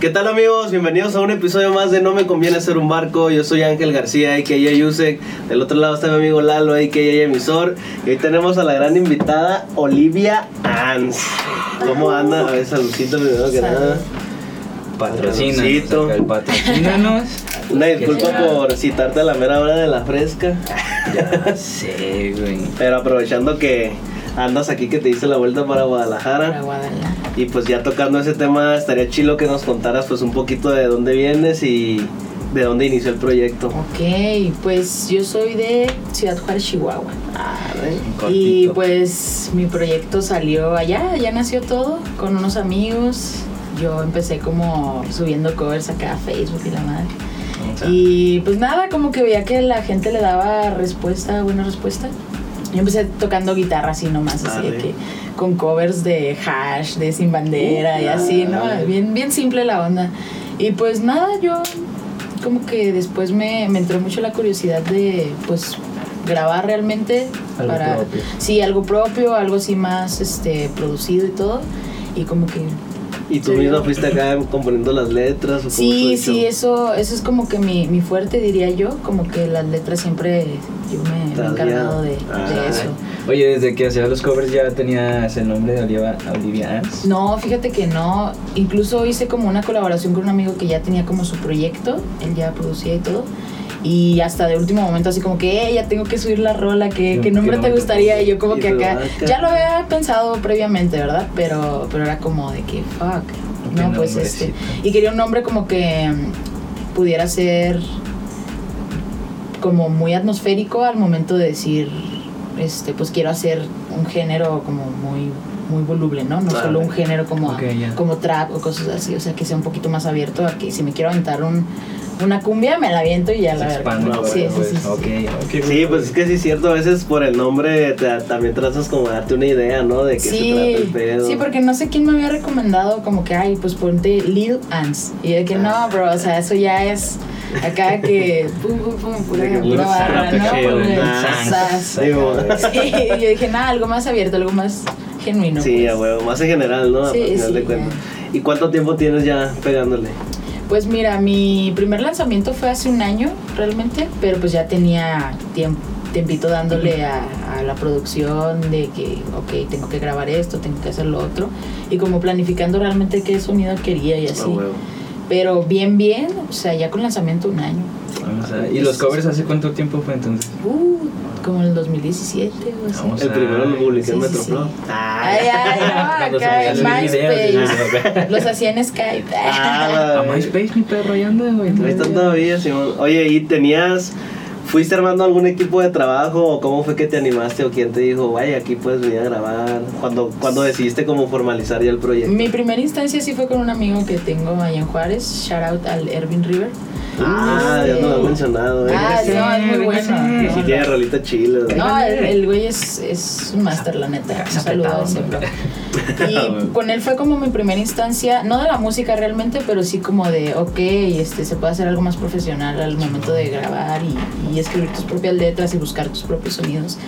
¿Qué tal amigos? Bienvenidos a un episodio más de No me conviene ser un barco. Yo soy Ángel García, a.k.a. Yusek. Del otro lado está mi amigo Lalo, a.k.a. Emisor. Y hoy tenemos a la gran invitada Olivia Ans. ¿Cómo anda? A ver, saludcito primero que nada. Patrocínanos. El patrocínanos. Una disculpa por citarte a la mera hora de la fresca. Ya sé, güey. Pero aprovechando que andas aquí que te hice la vuelta para Guadalajara. Para Guadalajara. Y pues ya tocando ese tema, estaría chilo que nos contaras pues un poquito de dónde vienes y de dónde inició el proyecto. Ok, pues yo soy de Ciudad Juárez, Chihuahua. Un Y cortito. pues mi proyecto salió allá, ya nació todo, con unos amigos. Yo empecé como subiendo covers acá a Facebook y la madre. Y pues nada, como que veía que la gente le daba respuesta, buena respuesta. Yo empecé tocando guitarra así nomás, así de que con covers de hash, de sin bandera y así, ¿no? Bien, bien simple la onda. Y pues nada, yo como que después me, me entró mucho la curiosidad de pues grabar realmente Algo para propio. sí algo propio algo así más este producido y todo y como que ¿Y tú misma fuiste acá componiendo las letras? ¿o Sí, sí, eso, eso es como que mi, mi fuerte, diría yo. Como que las letras siempre yo me, me he encargado de, de Ah. eso. Oye, desde que hacías los covers ya tenías el nombre de Olivia, Olivia Ans. No, fíjate que no. Incluso hice como una colaboración con un amigo que ya tenía como su proyecto. Él ya producía y todo. Y hasta de último momento así como que, "Eh, ya tengo que subir la rola, ¿qué, ¿Qué qué nombre te gustaría? Y yo como que acá, ya lo había pensado previamente, ¿verdad? Pero, pero era como de que, fuck. No, pues este. Y quería un nombre como que mm, pudiera ser como muy atmosférico al momento de decir, este, pues quiero hacer un género como muy muy voluble, ¿no? No Claro. solo un género como, Ok, ya. como trap o cosas así, o sea, que sea un poquito más abierto a que si me quiero aventar un, una cumbia, me la aviento y ya Se la expande, güey, Sí, sí, pues. sí, sí, Ok, sí. Sí, pues es que sí es cierto, a veces por el nombre te- también tratas como de darte una idea, ¿no? De qué se trata el Sí, pedo. sí, porque no sé quién me había recomendado como que, ay, pues ponte Lil Ants. Y de que no, bro, o sea, eso ya es acá que pum, pum, pum, pura, barra, ¿no? sas. digo. Sí, yo dije, nada, algo más abierto, algo más genuino. Sí, pues. a huevo, más en general, ¿no? Sí, sí, de ya. cuentas. ¿Y cuánto tiempo tienes ya pegándole? Pues mira, mi primer lanzamiento fue hace un año realmente, pero pues ya tenía tiempo, tiempito dándole a, a la producción de que, ok, tengo que grabar esto, tengo que hacer lo otro, y como planificando realmente qué sonido quería y así. huevo. Pero bien, bien, o sea, ya con lanzamiento un año. ¿Y los covers hace cuánto tiempo fue entonces? Uh, como en el 2017 o así. Vamos El a- primero lo publiqué en Sí, sí, Metroflow. sí. Ay, Ay, ay, no, acá en MySpace. Los hacía en Skype. Ah, A MySpace, mi perro, ahí anda, güey. Ahí están todavía, Simón. Oye, ¿y tenías, fuiste armando algún equipo de trabajo o cómo fue que te animaste o quién te dijo, vaya, aquí puedes venir a grabar? Cuando, cuando decidiste como formalizar ya el proyecto. Mi primera instancia sí fue con un amigo que tengo allá en Juárez. Shout out al Ervin River. Ah, ya no lo he mencionado, eh. Ah, sí, no, es muy bueno. Y sí tiene rolita chila. No, el, el güey es, es un máster, la neta. Un saludo bro. Y con él fue como mi primera instancia, no de la música realmente, pero sí como de, ok, este, se puede hacer algo más profesional al momento de grabar y, y escribir tus propias letras y buscar tus propios sonidos.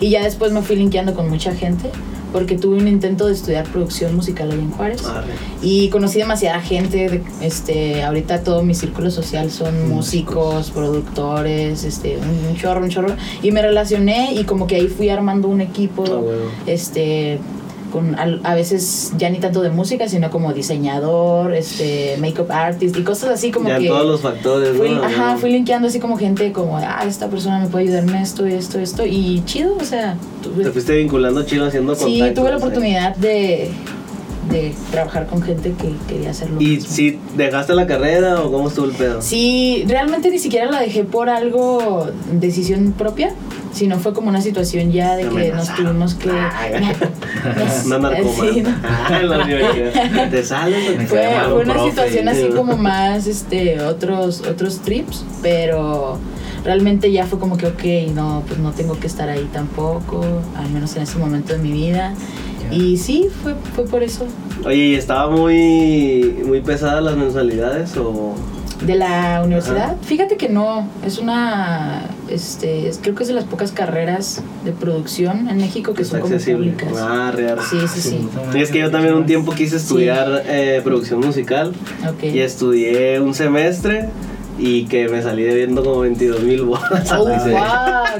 Y ya después me fui linkeando con mucha gente, porque tuve un intento de estudiar producción musical ahí en Juárez. Y conocí demasiada gente, de- este, ahorita todo mi círculo social son músicos, productores, este, un, un chorro, un chorro. Y me relacioné y como que ahí fui armando un equipo, Ah, este, con al- a veces ya ni tanto de música, sino como diseñador, este, makeup artist y cosas así como ya que... todos los factores, Fui, ¿no? ajá, fui linkeando así como gente como, ah, esta persona me puede ayudar en esto, esto, esto. Y chido, o sea, Te fuiste vinculando chido haciendo Sí, contactos. tuve la ¿eh? oportunidad de, de trabajar con gente que quería hacerlo. ¿Y mismo. si dejaste la carrera o cómo estuvo el pedo? Sí, realmente ni siquiera la dejé por algo, decisión propia, sino fue como una situación ya de Te que nos tuvimos que... Ay. Nos- Una narcomana. sí, no. Ah. ¿Te sales Fue, una profe? situación así Sí. como más, este, otros, otros trips, pero realmente ya fue como que, ok, no, pues no tengo que estar ahí tampoco, al menos en ese momento de mi vida. Y sí, fue, fue por eso. Oye, ¿y estaba muy, muy pesada las mensualidades o...? De la universidad, fíjate que no, es una, este, es- creo que es de las pocas carreras de producción en México que Está son como accesible. públicas. Ah, real. Sí, sí, sí. Es que yo también un tiempo quise estudiar eh, producción musical Ok. y estudié un semestre y que me salí debiendo como 22 mil bolas. Oh, Dice- wow.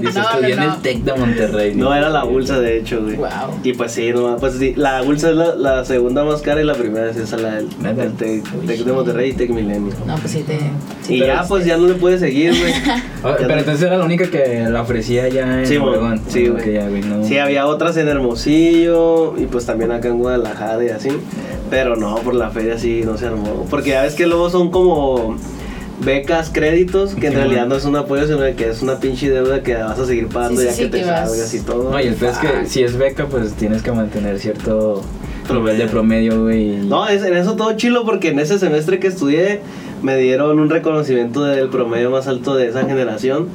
Dice, No, estudié no, en el TEC de Monterrey. No era la bolsa de hecho, güey. Wow. Y pues sí, no, pues sí, la bolsa es la, la segunda más cara y la primera es esa, la del, del Tec, de. Monterrey y Tec Milenio. No, pues sí te... sí Y ya, pues ya no le pude seguir, güey. Ah, pero entonces era la única que la ofrecía ya en Sí, güey. Obregón. Sí, güey. Ok, ya, güey. Sí, había otras en Hermosillo y pues también acá en Guadalajara y así. Pero no, por la feria sí no se armó. Porque ya ves que luego son como becas, créditos, que en realidad no es un apoyo, sino que es una pinche deuda que vas a seguir pagando Sí, ya sí, que te salgas y todo. No, y el peor es que si es beca, pues tienes que mantener cierto Promedio. nivel de promedio, güey. y- No, es, en eso todo chilo porque en ese semestre que estudié me dieron un reconocimiento del promedio más alto de esa generación.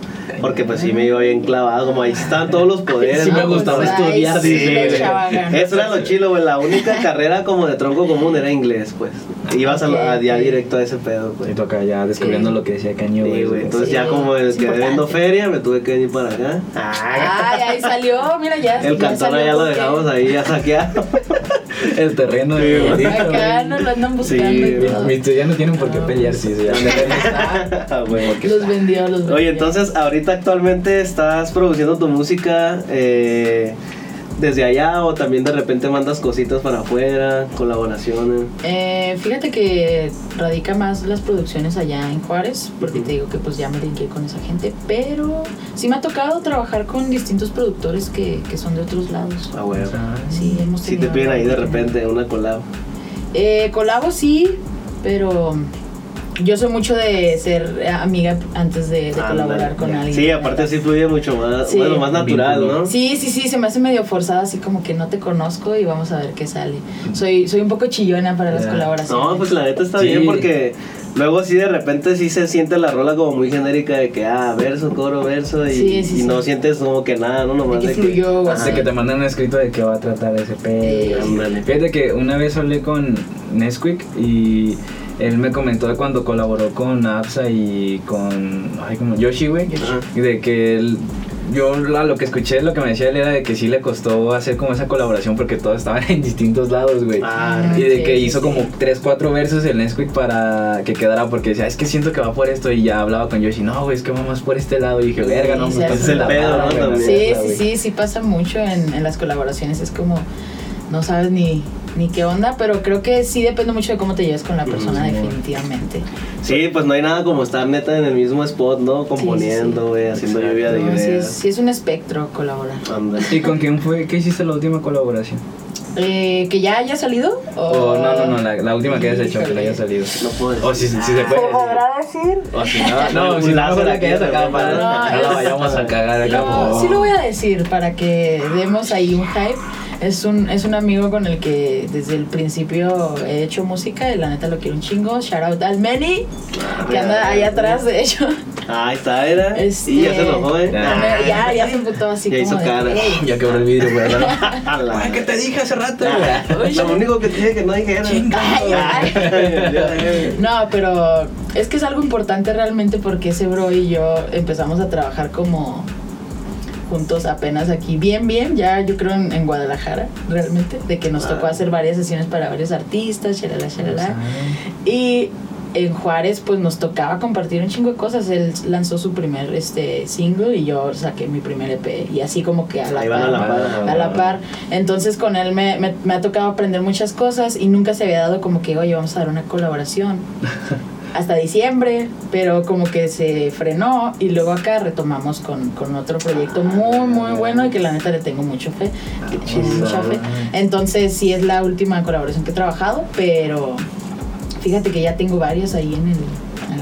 Porque pues sí me iba bien clavado, como ahí están todos los poderes. Sí me ¿no? gustaba Pues, estudiar, sí, dice, güey. Eso era lo chilo, güey. La única carrera como de tronco común era inglés, pues. Ibas a, ya directo a ese pedo, Y pues. toca ya descubriendo Sí. lo que decía Caño, Sí, güey. güey. Entonces Sí, ya como el que vendo feria, me tuve que venir para acá. Ay, ahí salió, mira ya. el cantón ya lo dejamos ahí ya saqueado. El terreno de güey. Acá nos lo andan buscando Sí, y güey. ya no tienen por qué pelear, sí, sí, ya Ah, güey. Los vendió, los vendió. Oye, entonces ahorita actualmente estás produciendo tu música eh, desde allá o también de repente mandas cositas para afuera, colaboraciones. Eh, fíjate que radica más las producciones allá en Juárez, porque te digo que pues ya me linké con esa gente, pero sí me ha tocado trabajar con distintos productores que, que son de otros lados. Ah, güey. Sí, hemos Si te tenido piden ahí de repente una collab. Eh, colabo sí, pero yo soy mucho de ser amiga antes de, de colaborar con alguien. Sí, aparte sí fluye mucho más, Sí. bueno, más natural. ¿no? Sí, sí, sí, se me hace medio forzada, así como que no te conozco y vamos a ver qué sale. Soy, soy un poco chillona para las Ya. colaboraciones. No, pues la neta está Sí. bien porque luego así de repente sí se siente la rola como muy genérica de que, ah, verso, coro, verso y, Sí, sí, y sí. no sientes como que nada, ¿no? Nomás De de que fluyó así. De que te mandan un escrito de qué va a tratar ese pedo. Eh. Fíjate que una vez hablé con Nesquik y él me comentó de cuando colaboró con Absa y con ay, como Yoshi, güey. Ajá. Y de que él, yo lo que escuché, lo que me decía él era de que sí le costó hacer como esa colaboración porque todos estaban en distintos lados, güey. Ah, Y de Sí, que hizo sí. como 3, 4 versos el Nesquik para que quedara porque decía, es que siento que va por esto y ya hablaba con Yoshi, no, güey, es que va más por este lado y dije, verga, no, Sí, me sí, pases es el la pedo, ¿no? Sí, neta, sí, güey". sí, sí pasa mucho en, en las colaboraciones. Es como, no sabes ni, ni qué onda, pero creo que sí depende mucho de cómo te lleves con la persona, sí. definitivamente. Sí, pues no hay nada como estar neta en el mismo spot, ¿no? Componiendo, güey, haciendo Exacto. lluvia de No, sí, ideas. sí es un espectro colaborar. ¿Y con quién fue? ¿Qué hiciste la última colaboración? Eh, ¿Que ya haya salido? O Oh, no, no, no, la, la última que hayas hecho, que la haya salido. No puedo decir. O si, si se puede. ¿Se podrá decir? O si no, no, si no, la que hayas de sacado para No, no la vayamos a cagar acá. No, sí lo voy a decir para que demos ahí un hype. Es un, es un amigo con el que desde el principio he hecho música y la neta lo quiero un chingo. Shout out al Meni, que anda ahí atrás, de hecho. Ah, ahí está, era. Este- Y ya se enojó, ¿eh? Ya. Ya, ya se emputó así Ya como hizo de, cara. Ya quebró el vidrio, güey. ¿qué te dije hace rato, Ah, güey? Lo único que te dije que no dijera. Ay, ay. No, pero es que es algo importante realmente porque ese bro y yo empezamos a trabajar como juntos apenas aquí, bien, bien, ya yo creo en, en Guadalajara, realmente, de que nos tocó hacer varias sesiones para varios artistas, shalala, shalala. Y en Juárez, pues nos tocaba compartir un chingo de cosas. Él lanzó su primer este, single y yo saqué mi primer EP. Y así como que a la Ahí par. a la par. a la par. Entonces con él me, me, me ha tocado aprender muchas cosas y nunca se había dado como que, oye, vamos a dar una colaboración. Hasta diciembre, pero como que se frenó y luego acá retomamos con, con otro proyecto muy, muy bueno y que la neta le tengo mucho fe. que tiene mucha fe. Entonces sí es la última colaboración que he trabajado, pero fíjate que ya tengo varios ahí en, el,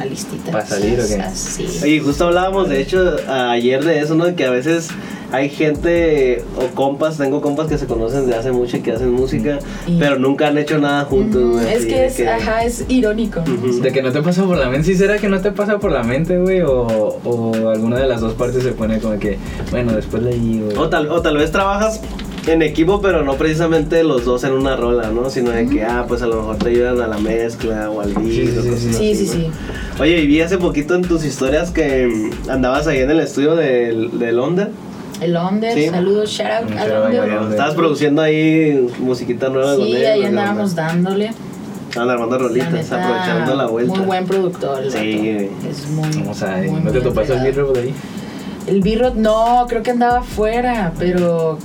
la listita. ¿Para salir o qué? Sí. Oye, justo hablábamos, de hecho, ayer de eso, ¿no? De que a veces hay gente o compas, tengo compas que se conocen desde hace mucho y que hacen música, Y- pero nunca han hecho nada juntos, güey. es así que de es, ajá, es irónico. De que no te pasa por la mente, ¿sí será que no te pasa por la mente, güey? O, o alguna de las dos partes se pone como que, bueno, después leí, güey. O tal, o tal vez trabajas en equipo, pero no precisamente los dos en una rola, ¿no? Sino de que, ah, pues a lo mejor te ayudan a la mezcla o al beat Sí, sí, o sí, cosas sí. así, Sí, sí, ¿no? sí. Oye, y vi hace poquito en tus historias que mm, andabas ahí en el estudio de, de Londres. El Onder, Sí. saludos, shout out al Onder. Estabas produciendo ahí musiquita nueva con Sí, él, ahí ¿no? andábamos dándole. Estaban armando La rolitas, aprovechando la vuelta. Muy buen productor. el Sí. Es muy. Vamos a ¿No te topaste el birro por ahí? El birro, no, creo que andaba afuera, pero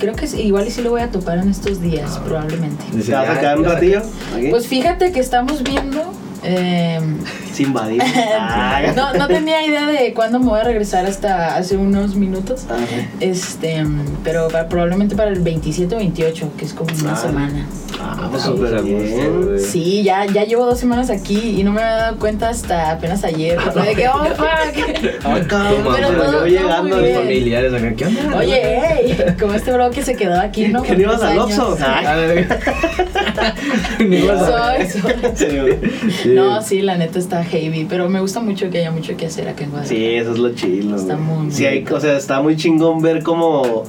creo que sí, igual y sí lo voy a topar en estos días, Ah. probablemente. ¿Te vas a quedar un ratillo? Aquí. Pues fíjate que estamos viendo. eh, Sin invadir. Ah, no, no tenía idea de cuándo me voy a regresar hasta hace unos minutos. ah, Este, pero pa- probablemente para el 27 o 28, que es como una Ah. semana. Ah, Sí, súper bien. Sí, ya, ya llevo dos semanas aquí y no me había dado cuenta hasta apenas ayer. Fue de que, oh, fuck. Ay, cabrón, Pero todo- todo llegando. bien. familiares acá, ¿qué onda? Oye, hey, como este bro que se quedó aquí, ¿no? ¿Que no ibas al Oxxo? No, sí, la neta está heavy, pero me gusta mucho que haya mucho que hacer acá en Guadalajara. Sí, eso es lo chilo. Está muy, o sea, está muy chingón ver cómo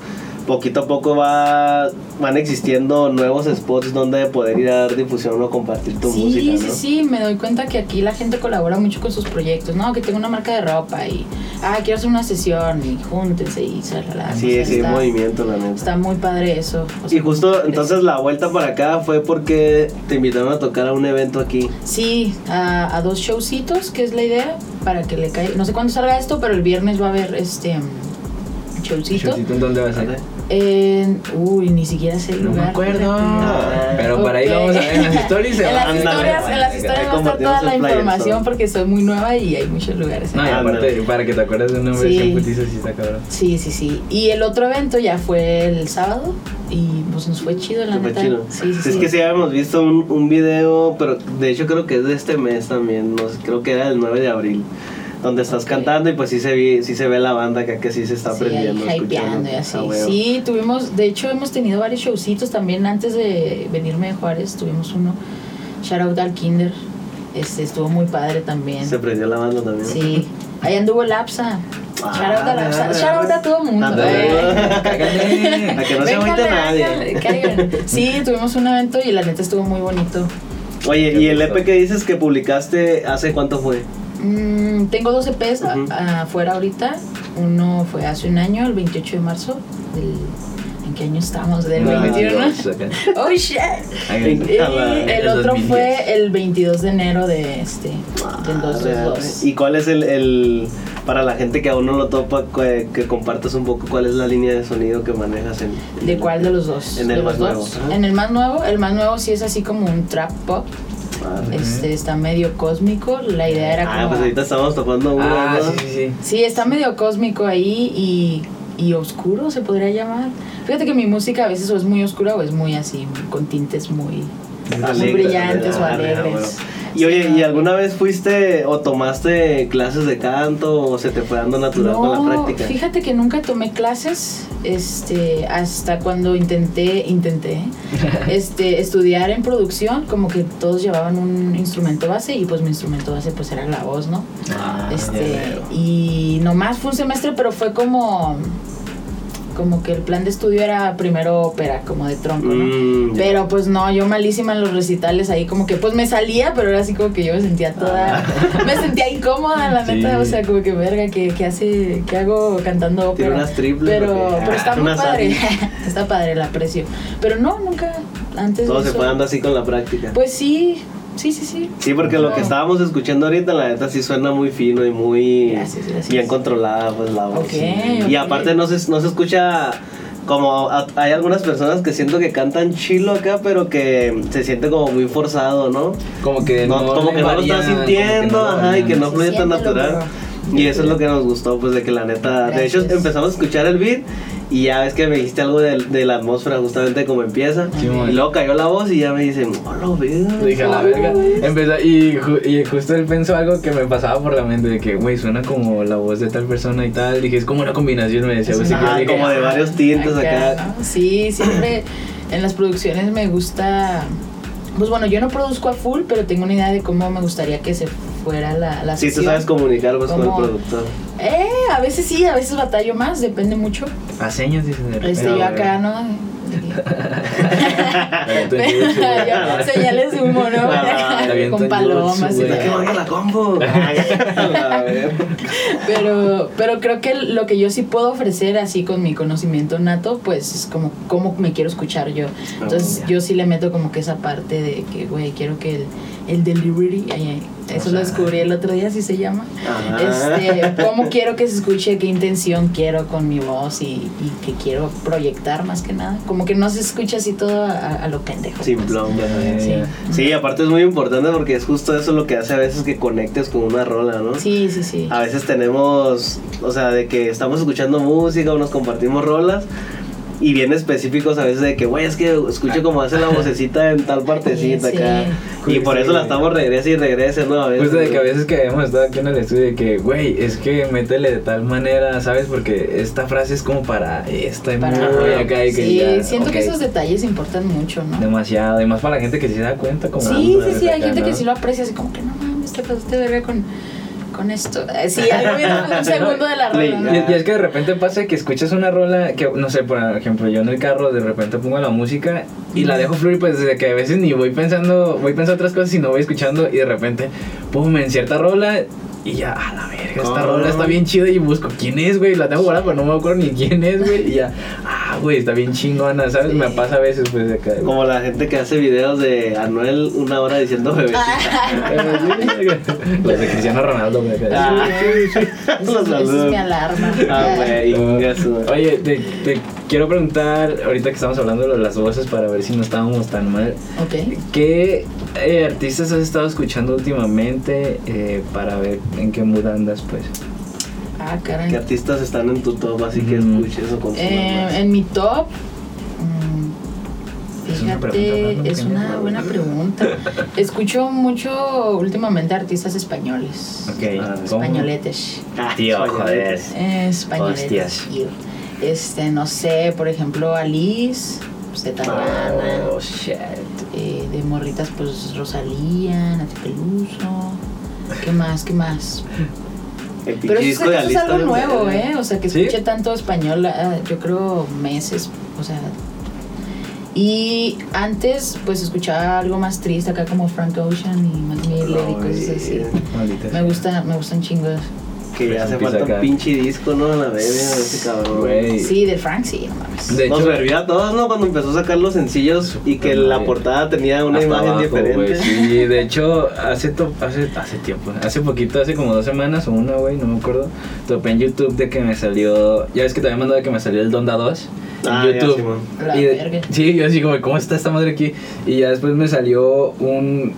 poquito a poco va van existiendo nuevos spots donde poder ir a dar difusión o compartir tu sí, música, sí, ¿no? sí, me doy cuenta que aquí la gente colabora mucho con sus proyectos, ¿no? Que tengo una marca de ropa y, ah, quiero hacer una sesión y júntense y salala. Sí, sí, está, movimiento, la neta. está muy padre eso. o sea, Y justo es- entonces la vuelta para acá fue porque te invitaron a tocar a un evento aquí. Sí, a, a dos showcitos, que es la idea, para que le caiga. No sé cuándo salga esto, pero el viernes va a haber este showcito. Showcito, ¿en dónde va a ser? En- uy, ni siquiera sé el No me lugar. acuerdo. fíjate. Pero para ahí vamos a ver en las stories. se En las historias, en las historias va a estar toda la información todo. porque soy muy nueva y hay muchos lugares. No, y Ándale. aparte, para que te acuerdes de una Sí. versión putiza, sí está cabrón. Sí, sí, sí. Y el otro evento ya fue el sábado y pues nos fue chido, la Fue neta. chido. Sí, sí, es sí. que sí habíamos visto un, un video, pero de hecho creo que es de este mes también, no sé, creo que era el 9 de abril, donde estás cantando y pues sí se, vi, sí se ve la banda que, que sí se está Sí, aprendiendo. hypeando y así. Ah. Sí, tuvimos, de hecho hemos tenido varios showcitos también antes de venirme de Juárez, tuvimos uno, shout out al Kinder, este estuvo muy padre también. Se prendió la banda también. Sí, ahí anduvo el Apsa. Ah, shout out al Apsa, shout out a todo el mundo. Eh. Para que no se nadie. caigan. Sí, tuvimos un evento y la neta estuvo muy bonito. Oye, ¿y el EP que dices que publicaste hace cuánto fue? Mm, tengo dos EPs a- Ujú. afuera ahorita. Uno fue hace un año, el 28 de marzo. Del, ¿En qué año estamos? ¿Del No, 21? Dios, acá. ¡Oh, shit! Y el otro 2010. fue el 22 de enero de este, del 222. ¿Y cuál es el, el- para la gente que aún no lo topa, que, que compartas un poco cuál es la línea de sonido que manejas en... ¿De cuál de los dos? En ¿De el más nuevo. En el más nuevo, el más nuevo sí es así como un trap pop. Ah, Este está medio cósmico. La idea era Ah, como. pues ahorita estamos topando uno, Ah, ¿no? sí, sí, sí. Sí, está medio cósmico ahí y, y oscuro se podría llamar. Fíjate que mi música a veces o es muy oscura o es muy así, con tintes muy, muy brillantes o ah, alegres. Y oye, ¿y alguna vez fuiste o tomaste clases de canto o se te fue dando natural con la práctica? Fíjate que nunca tomé clases, este, hasta cuando intenté, intenté, este, estudiar en producción, como que todos llevaban un instrumento base y pues mi instrumento base pues era la voz, ¿no? Ah, Este, y nomás fue un semestre, pero fue como, como que el plan de estudio era primero ópera, como de tronco, ¿no? Mm. Pero pues no, yo malísima en los recitales ahí, como que pues me salía, pero era así como que yo me sentía toda, me sentía incómoda, la Sí. neta, o sea, como que verga, ¿qué, qué hace, qué hago cantando Tiene ópera? unas triples. Pero, pero está Ah, muy unas padre, está padre el aprecio. Pero no, nunca, antes Todo se fue dando así con la práctica. Pues sí, sí, sí, sí. Sí, porque lo que estábamos escuchando ahorita, la neta sí suena muy fino y muy Gracias, gracias. bien controlada pues la voz. Y aparte no se, no se escucha como a- hay algunas personas que siento que cantan chilo acá, pero que se siente como muy forzado, ¿no? Como que No, no, como que no lo estás sintiendo, no ajá, y que no fluye tan natural. Y eso es lo que nos gustó, pues de que la neta, de hecho empezamos a escuchar el beat y ya ves que me dijiste algo de, de la atmósfera justamente como empieza. Sí, y luego cayó la voz y ya me dicen, oh, lo veo. Dije a la verga. Empezó, y, ju- y justo él pensó algo que me pasaba por la mente: de que, güey, suena como la voz de tal persona y tal. Dije, es como una combinación, me decía. Es pues, como de varios tintes acá. Sí, siempre en las producciones me gusta. Pues bueno, yo no produzco a full, pero tengo una idea de cómo me gustaría que se fuera la, la Sí, tú sesión. sabes comunicar pues, con el productor. Eh, a veces sí, a veces batallo más, depende mucho. A señas, dice. de repente, Este, yo acá, ¿no? Señales de humo, ¿no? Con palomas y la combo. pero, pero creo que lo que yo sí puedo ofrecer así con mi conocimiento nato, pues es como cómo me quiero escuchar yo. Entonces yo sí le meto como que esa parte de que, güey, quiero que el, el delivery, eso lo descubrí el otro día, así se llama. Este, cómo quiero que se escuche, qué intención quiero con mi voz y, y que quiero proyectar más que nada. Como que no se escucha así todo a, lo pendejo. Simplón, pues. sí. sí, aparte es muy importante porque es justo eso lo que hace a veces que conectes con una rola, ¿no? Sí, sí, sí. A veces tenemos, o sea, de que estamos escuchando música o nos compartimos rolas y bien específicos a veces de que, güey, es que escucho como hace la vocecita en tal partecita acá. Y por eso la estamos regresa y regresa, ¿no? A veces. Pues de que a veces que hemos estado aquí en el estudio de que, güey, es que métele de tal manera, ¿sabes? Porque esta frase es como para esta para, muy acá y que Sí, siento que esos detalles importan mucho, ¿no? Demasiado, y más para la gente que se da cuenta como... Sí, sí, sí, hay gente que sí lo aprecia así como que no mames, te pasaste de ver con con esto. Eh, sí, algo un segundo de la rola. Y, es que de repente pasa que escuchas una rola que, no sé, por ejemplo, yo en el carro de repente pongo la música y la dejo fluir, pues desde que a veces ni voy pensando, voy pensando otras cosas y no voy escuchando y de repente, pum, en cierta rola y ya, a la verga, esta rola está bien chida y busco quién es, güey. La tengo guardada, pero no me acuerdo ni quién es, güey. Y ya, ah, güey, está bien chingona, ¿sabes? Me pasa a veces, pues, de acá. Como la gente que hace videos de Anuel una hora diciendo bebé. Los de Cristiano Ronaldo, güey. Ah, eso, es mi alarma. Ah, güey. Oye, te, te quiero preguntar, ahorita que estamos hablando de las voces, para ver si no estábamos tan mal. Ok. ¿Qué eh, artistas has estado escuchando últimamente eh, para ver en qué mood andas, pues? Ah, caray. ¿Qué artistas están en tu top así que escuches o consumas eh, En mi top. Mm, fíjate, es una, buena pregunta. Escucho mucho últimamente artistas españoles. Ok. Ah, españoletes. Ah, tío, joder. españoletes. Este, no sé, por ejemplo, Alice, pues de Tangana. Oh, shit. Eh, de morritas, pues Rosalía, Nati Peluso. ¿Qué más? ¿Qué más? Pero eso, es algo nuevo, ¿eh? O sea, que escuché tanto español, ah, yo creo meses, o sea. Y antes, pues escuchaba algo más triste acá como Frank Ocean y Mac Miller y cosas así. Me gusta, me gustan chingos. Que hace falta un pinche disco, ¿no? A la bebé, a ese cabrón. Sí, del Frank, sí, no mames. De hecho, Nos servía a todos, ¿no? Cuando empezó a sacar los sencillos y que la portada tenía una imagen diferente. Sí, de hecho, hace, hace, hace tiempo, hace poquito, hace como dos semanas o una, güey, no me acuerdo. Topé en YouTube de que me salió. Ya ves que te había mandado de que me salió el Donda 2 en ah, YouTube. Ya, y, sí, yo así como, ¿cómo está esta madre aquí? Y ya después me salió un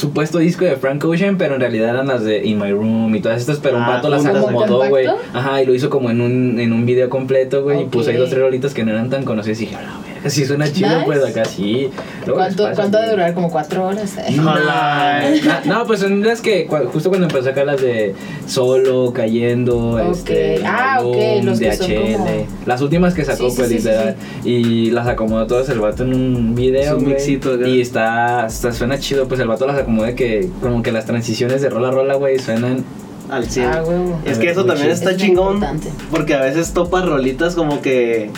supuesto disco de Frank Ocean, pero en realidad eran las de In My Room y todas estas, pero un vato ah, las acomodó, güey. Ajá, y lo hizo como en un, en un video completo, güey, y puso ahí dos tres rolitas que no eran tan conocidas y dije, a si suena chido, pues acá sí. ¿Cuánto, ¿cuánto de durar? ¿Como cuatro horas? No, no, pues son las que justo cuando empezó a sacar las de Solo, Cayendo, este, ah, ok, los DHL, que las últimas que sacó, pues literal. Y las acomodó todas el vato en un video. un mixito, Y está, está, suena chido, pues el vato las acomodó que como que las transiciones de rola a rola, güey, suenan al 100. Ah, es que eso también está chingón. Porque a veces topas rolitas como que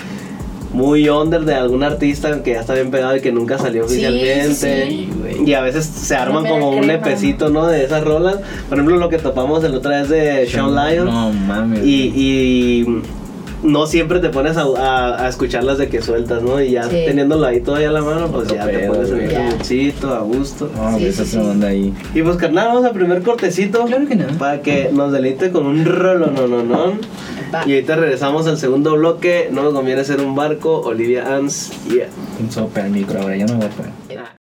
muy under de algún artista que ya está bien pegado y que nunca salió oficialmente. y a veces se arman como un epecito, ¿no? De esas rolas. Por ejemplo, lo que topamos el otra vez de Sean Lyons. No mames. Y, y no siempre te pones a, a, escucharlas de que sueltas, ¿no? Y ya teniéndolo ahí todavía a la mano, pues ya te pones en el bolsito, a gusto. No, sí, sí, ahí. Y pues carnal, vamos al primer cortecito. Claro que no. Para que nos deleite con un rolo, no, no, no. Y ahorita regresamos al segundo bloque. No me conviene ser un barco. Olivia Ans, yeah. Un sope al micro ahora, ya no me voy a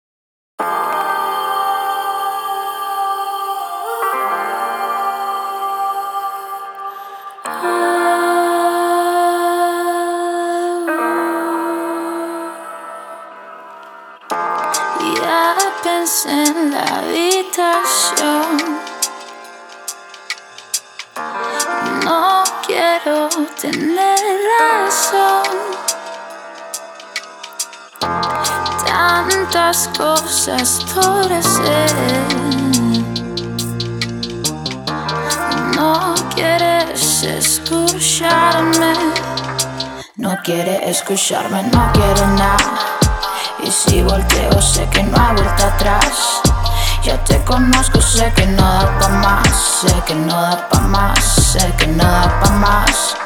en la habitación. No quiero tener razón. Tantas cosas por hacer. No quieres escucharme. No quiere escucharme, no quiere nada. Y si volteo, sé que no hay vuelta atrás. Ya te conozco, sé que no da pa' más. Sé que no da pa' más, sé que no da pa' más.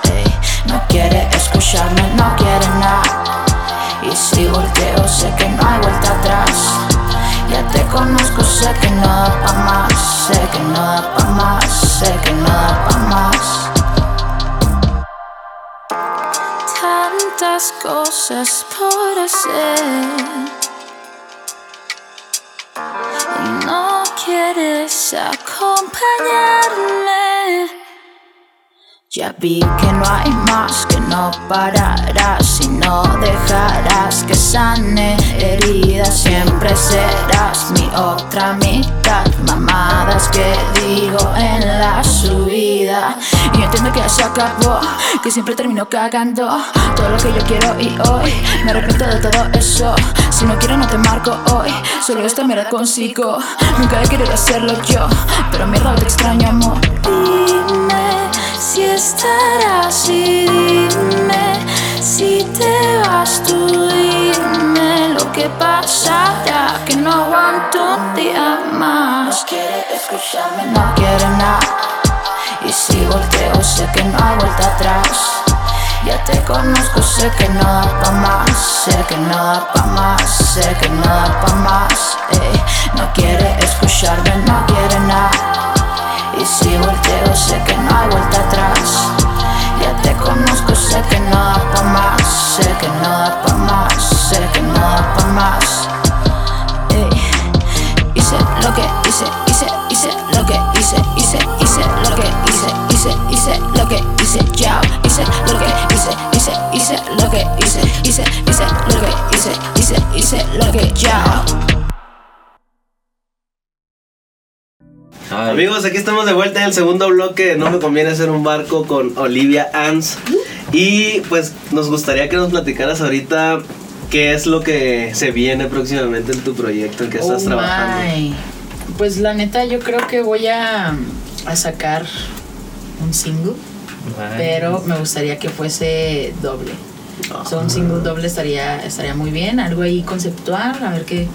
No quiere escucharme, no quiere nada. Y si volteo, sé que no hay vuelta atrás. Ya te conozco, sé que no da pa' más. Sé que no da pa' más, sé que no da pa' más. Tantas cosas por hacer. Y no quieres acompañarme. Ya vi que no hay más, que no pararás y no dejarás que sane heridas. Siempre serás mi otra mitad. Mamadas que digo en la subida. Y entiendo que ya se acabó, que siempre termino cagando todo lo que yo quiero y hoy me arrepiento de todo eso. Si no quiero, no te marco hoy. Solo esta mierda consigo. Nunca he querido hacerlo yo, pero mierda, te extraño, amor. Si estarás y dime. Si te vas tú dime lo que pasará que no aguanto un día más. No quiere escucharme no quiere nada. Y si volteo sé que no hay vuelta atrás. Ya te conozco, sé que no da pa' más, sé que no da pa' más, sé que no da pa' más, ey. No quiere escucharme, no quiere nada. Y si volteo sé que no hay vuelta atrás. Ya te conozco, sé que no da pa' más. Sé que no da pa' más, sé que no da pa' más. Ey. Hice lo que hice, hice, hice lo que hice, hice, hice lo que hice, hice, hice lo que hice, ya. Hice lo que hice, hice, hice lo que hice, hice, hice lo que hice, hice, hice lo que ya Ay, Amigos, aquí estamos de vuelta en el segundo bloque. No me conviene hacer un barco con Olivia Ans. Y pues nos gustaría que nos platicaras ahorita qué es lo que se viene próximamente en tu proyecto, en que estás Oh trabajando. my. Pues la neta, yo creo que voy a, a sacar un single, pero me gustaría que fuese doble. O sea, un single doble estaría, estaría muy bien, algo ahí conceptual, a ver qué,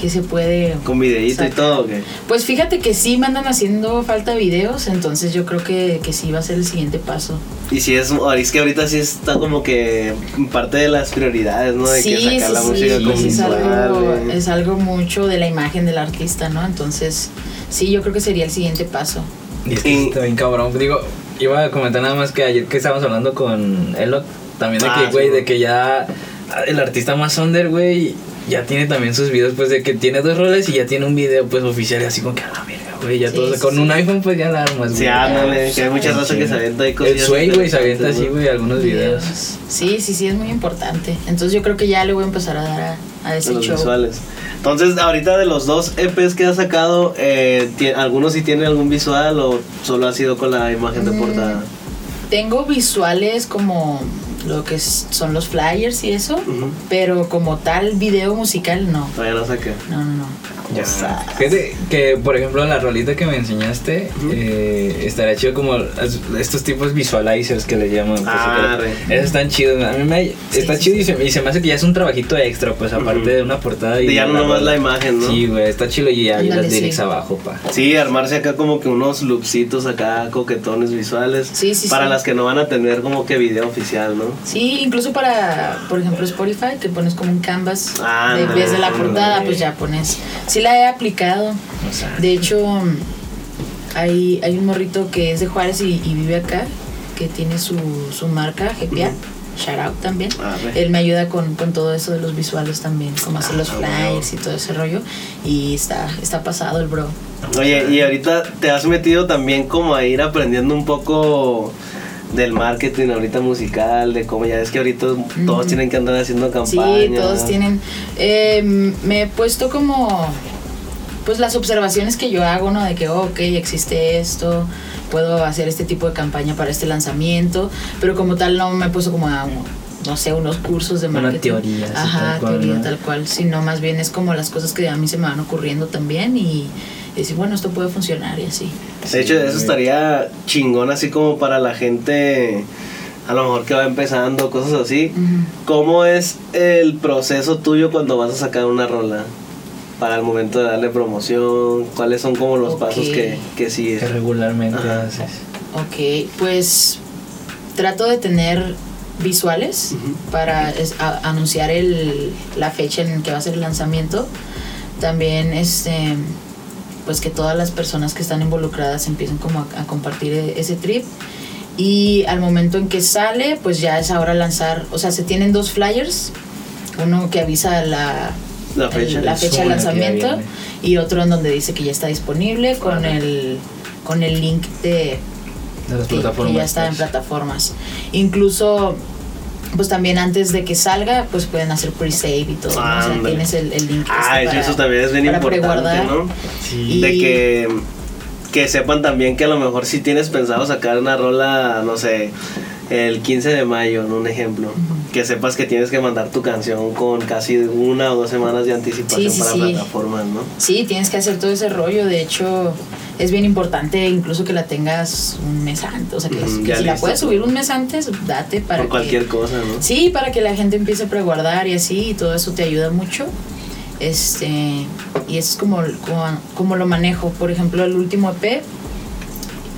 qué se puede. Con videíto y todo, ¿o qué? Pues fíjate que sí me andan haciendo falta videos, entonces yo creo que, que sí va a ser el siguiente paso. Y si es, es que ahorita sí está como que parte de las prioridades, ¿no? De que sacar la música sí, con sí, es, visual, algo, eh. es algo mucho de la imagen del artista, ¿no? Entonces, sí, yo creo que sería el siguiente paso. Y es que Y- sí está bien cabrón. Digo, iba a comentar nada más que ayer que estábamos hablando con Elot, también de Ah, que, güey, sí. de que ya el artista más under, güey, ya tiene también sus videos, pues de que tiene dos roles y ya tiene un video, pues oficial, y así como que a la verga, güey, ya Sí, todo. sí, con sí. un iPhone, pues ya la armas, Sí, güey. ándale, que hay muchas Sí, raza que se avienta ahí El cosillas Sway, güey, se avienta así, güey, algunos videos. Sí, sí, sí, es muy importante. Entonces yo creo que ya le voy a empezar a dar a, a ese los show. visuales. Entonces, ahorita de los dos EPs que has sacado, eh, ¿algunos sí tienen algún visual o solo ha sido con la imagen de Mm. portada? Tengo visuales como lo que es- son los flyers y eso, pero como tal video musical no. Todavía no saqué. No, no, no. Ya. Fíjate que, por ejemplo, la rolita que me enseñaste, eh, estaría chido como es- estos tipos visualizers que le llaman. pues, Ah, que- esos están chidos. A mí me, está sí, chido sí. y, se, y se me hace que ya es un trabajito extra, pues aparte de una portada. Y ya no nomás la imagen, ¿no? Sí, güey, está chido y ya y las lyrics abajo, pa. Sí, armarse acá como que unos loopsitos acá, coquetones visuales. Sí, sí, Para sí. las que no van a tener como que video oficial, ¿no? Sí, incluso para, por ejemplo, Spotify, que pones como un canvas Ah, de ándale, vez de la portada, pues ya pones. Sí la he aplicado. O sea, De hecho, hay, hay un morrito que es de Juárez y, y vive acá, que tiene su, su marca, GPA. Shout out también. Ah. Él me ayuda con, con todo eso de los visuales también, como hacer los Ah, flyers y todo ese rollo. Y está, está pasado el bro. Oye, y ahorita te has metido también como a ir aprendiendo un poco del marketing ahorita musical, de cómo ya es que ahorita todos tienen que andar haciendo campañas. Sí, todos tienen. eh, me he puesto como. Pues las observaciones que yo hago, ¿no? De que, oh, ok, existe esto, puedo hacer este tipo de campaña para este lanzamiento, pero como tal no me he puesto como a, no sé, unos cursos de Una marketing. teoría, así, Ajá, tal cual, teoría ¿no? tal cual, sino más bien es como las cosas que a mí se me van ocurriendo también y decir, bueno, esto puede funcionar y así. De hecho, Sí, eso estaría chingón así como para la gente a lo mejor que va empezando, cosas así. ¿Cómo es el proceso tuyo cuando vas a sacar una rola? Para el momento de darle promoción, ¿cuáles son como los pasos que, que Que sigues? regularmente Ajá. haces. Ok, pues trato de tener visuales para es- a- anunciar el, la fecha en que va a ser el lanzamiento. También este pues que todas las personas que están involucradas empiecen como a, a compartir e- ese trip. Y al momento en que sale, pues ya es ahora lanzar, o sea, se tienen dos flyers, uno que avisa la, La el- fecha. la el fecha de lanzamiento que y otro en donde dice que ya está disponible con el con el link de De las que, que plataformas. ya está en pues. plataformas. Incluso, pues también antes de que salga, pues pueden hacer pre-save y todo. ¿no? O sea, tienes el, el link. Ah, este eso también es bien para importante, preguardar. ¿no? Sí. Y- De que, que sepan también que a lo mejor si tienes pensado sacar una rola, no sé, el 15 de mayo, ¿no? un ejemplo, que sepas que tienes que mandar tu canción con casi una o dos semanas de anticipación Sí, sí, para sí. plataformas, ¿no? Sí, tienes que hacer todo ese rollo. De hecho, es bien importante incluso que la tengas un mes antes. O sea, que, ya si la puedes subir un mes antes, date para Por que... cualquier cosa, ¿no? Sí, para que la gente empiece a preguardar y así, y todo eso te ayuda mucho. Este, y eso es como, como, como lo manejo. Por ejemplo, el último EP,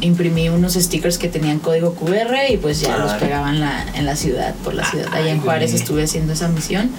imprimí unos stickers que tenían código QR y pues ya los Vale. pegaba en la, en la ciudad, por la ciudad. Allá en Juárez estuve haciendo esa misión.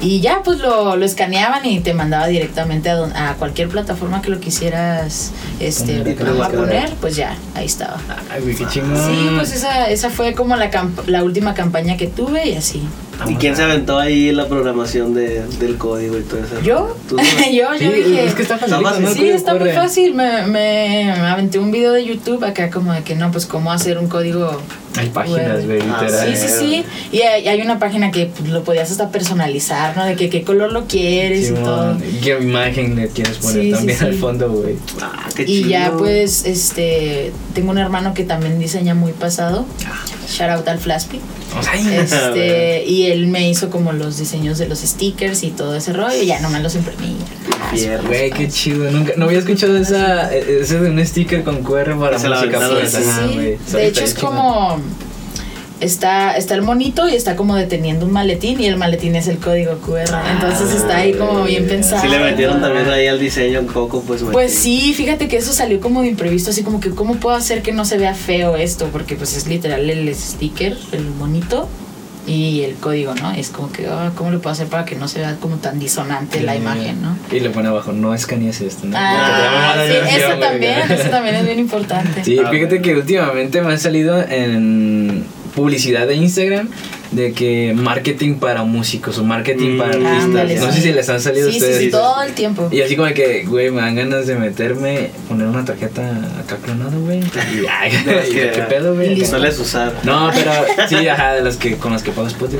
Y ya pues lo, lo escaneaban y te mandaba directamente a, don- a cualquier plataforma que lo quisieras este, Poner, a poner, pues ya, ahí estaba. Ay, güey, qué chingón. Sí, pues esa, esa fue como la, camp- la última campaña que tuve y así. ¿Y quién se aventó ahí la programación de, del código y todo eso? ¿Yo? ¿Tú? yo, yo Sí, dije. es que está fácil. Está fácil. Sí, está muy fácil. Me, me aventé un video de YouTube acá como de que no, pues cómo hacer un código. Hay páginas, güey, Ah, literal. Sí, sí, sí. Y hay, hay una página que pues, lo podías hasta personalizar, ¿no? De que qué color lo quieres y todo. ¿Qué imagen le quieres poner Sí, sí, también sí. al fondo, güey? Ah, qué Y ya chido. pues, este, tengo un hermano que también diseña muy pasado. Shout out al Flaspy. Este, y él me hizo como los diseños de los stickers y todo ese rollo. Y ya nomás los imprimí. Ah, Güey, qué chido. Nunca, no había escuchado esa, ese de un sticker con QR para la música. pues, Sí, sí, ajá, sí. De hecho es como está está el monito y está como deteniendo un maletín y el maletín es el código QR. Entonces está ahí como bien pensado. Si le metieron también ahí al diseño un poco, pues Pues metí. sí, fíjate que eso salió como de imprevisto, así como que cómo puedo hacer que no se vea feo esto, porque pues es literal el sticker, el monito y el código, ¿no? Es como que, ah, ¿cómo le puedo hacer para que no se vea como tan disonante la Eh, imagen, ¿no? Y le pone abajo, no escanees esto, ¿no? Ah, sí, eso también, eso también es bien importante. Sí, Ah, fíjate que últimamente me han salido en publicidad de Instagram de que marketing para músicos o marketing Mm. para artistas. Ándale, no sí. sé si les han salido a Sí, sí, ustedes. sí, todo el tiempo. Y así como que, güey, me dan ganas de meterme, poner una tarjeta acá clonada, güey. Y, ay, que- ¿Qué pedo, güey? que sueles usar. No, pero sí, ajá, de las que con las que pago Spotify.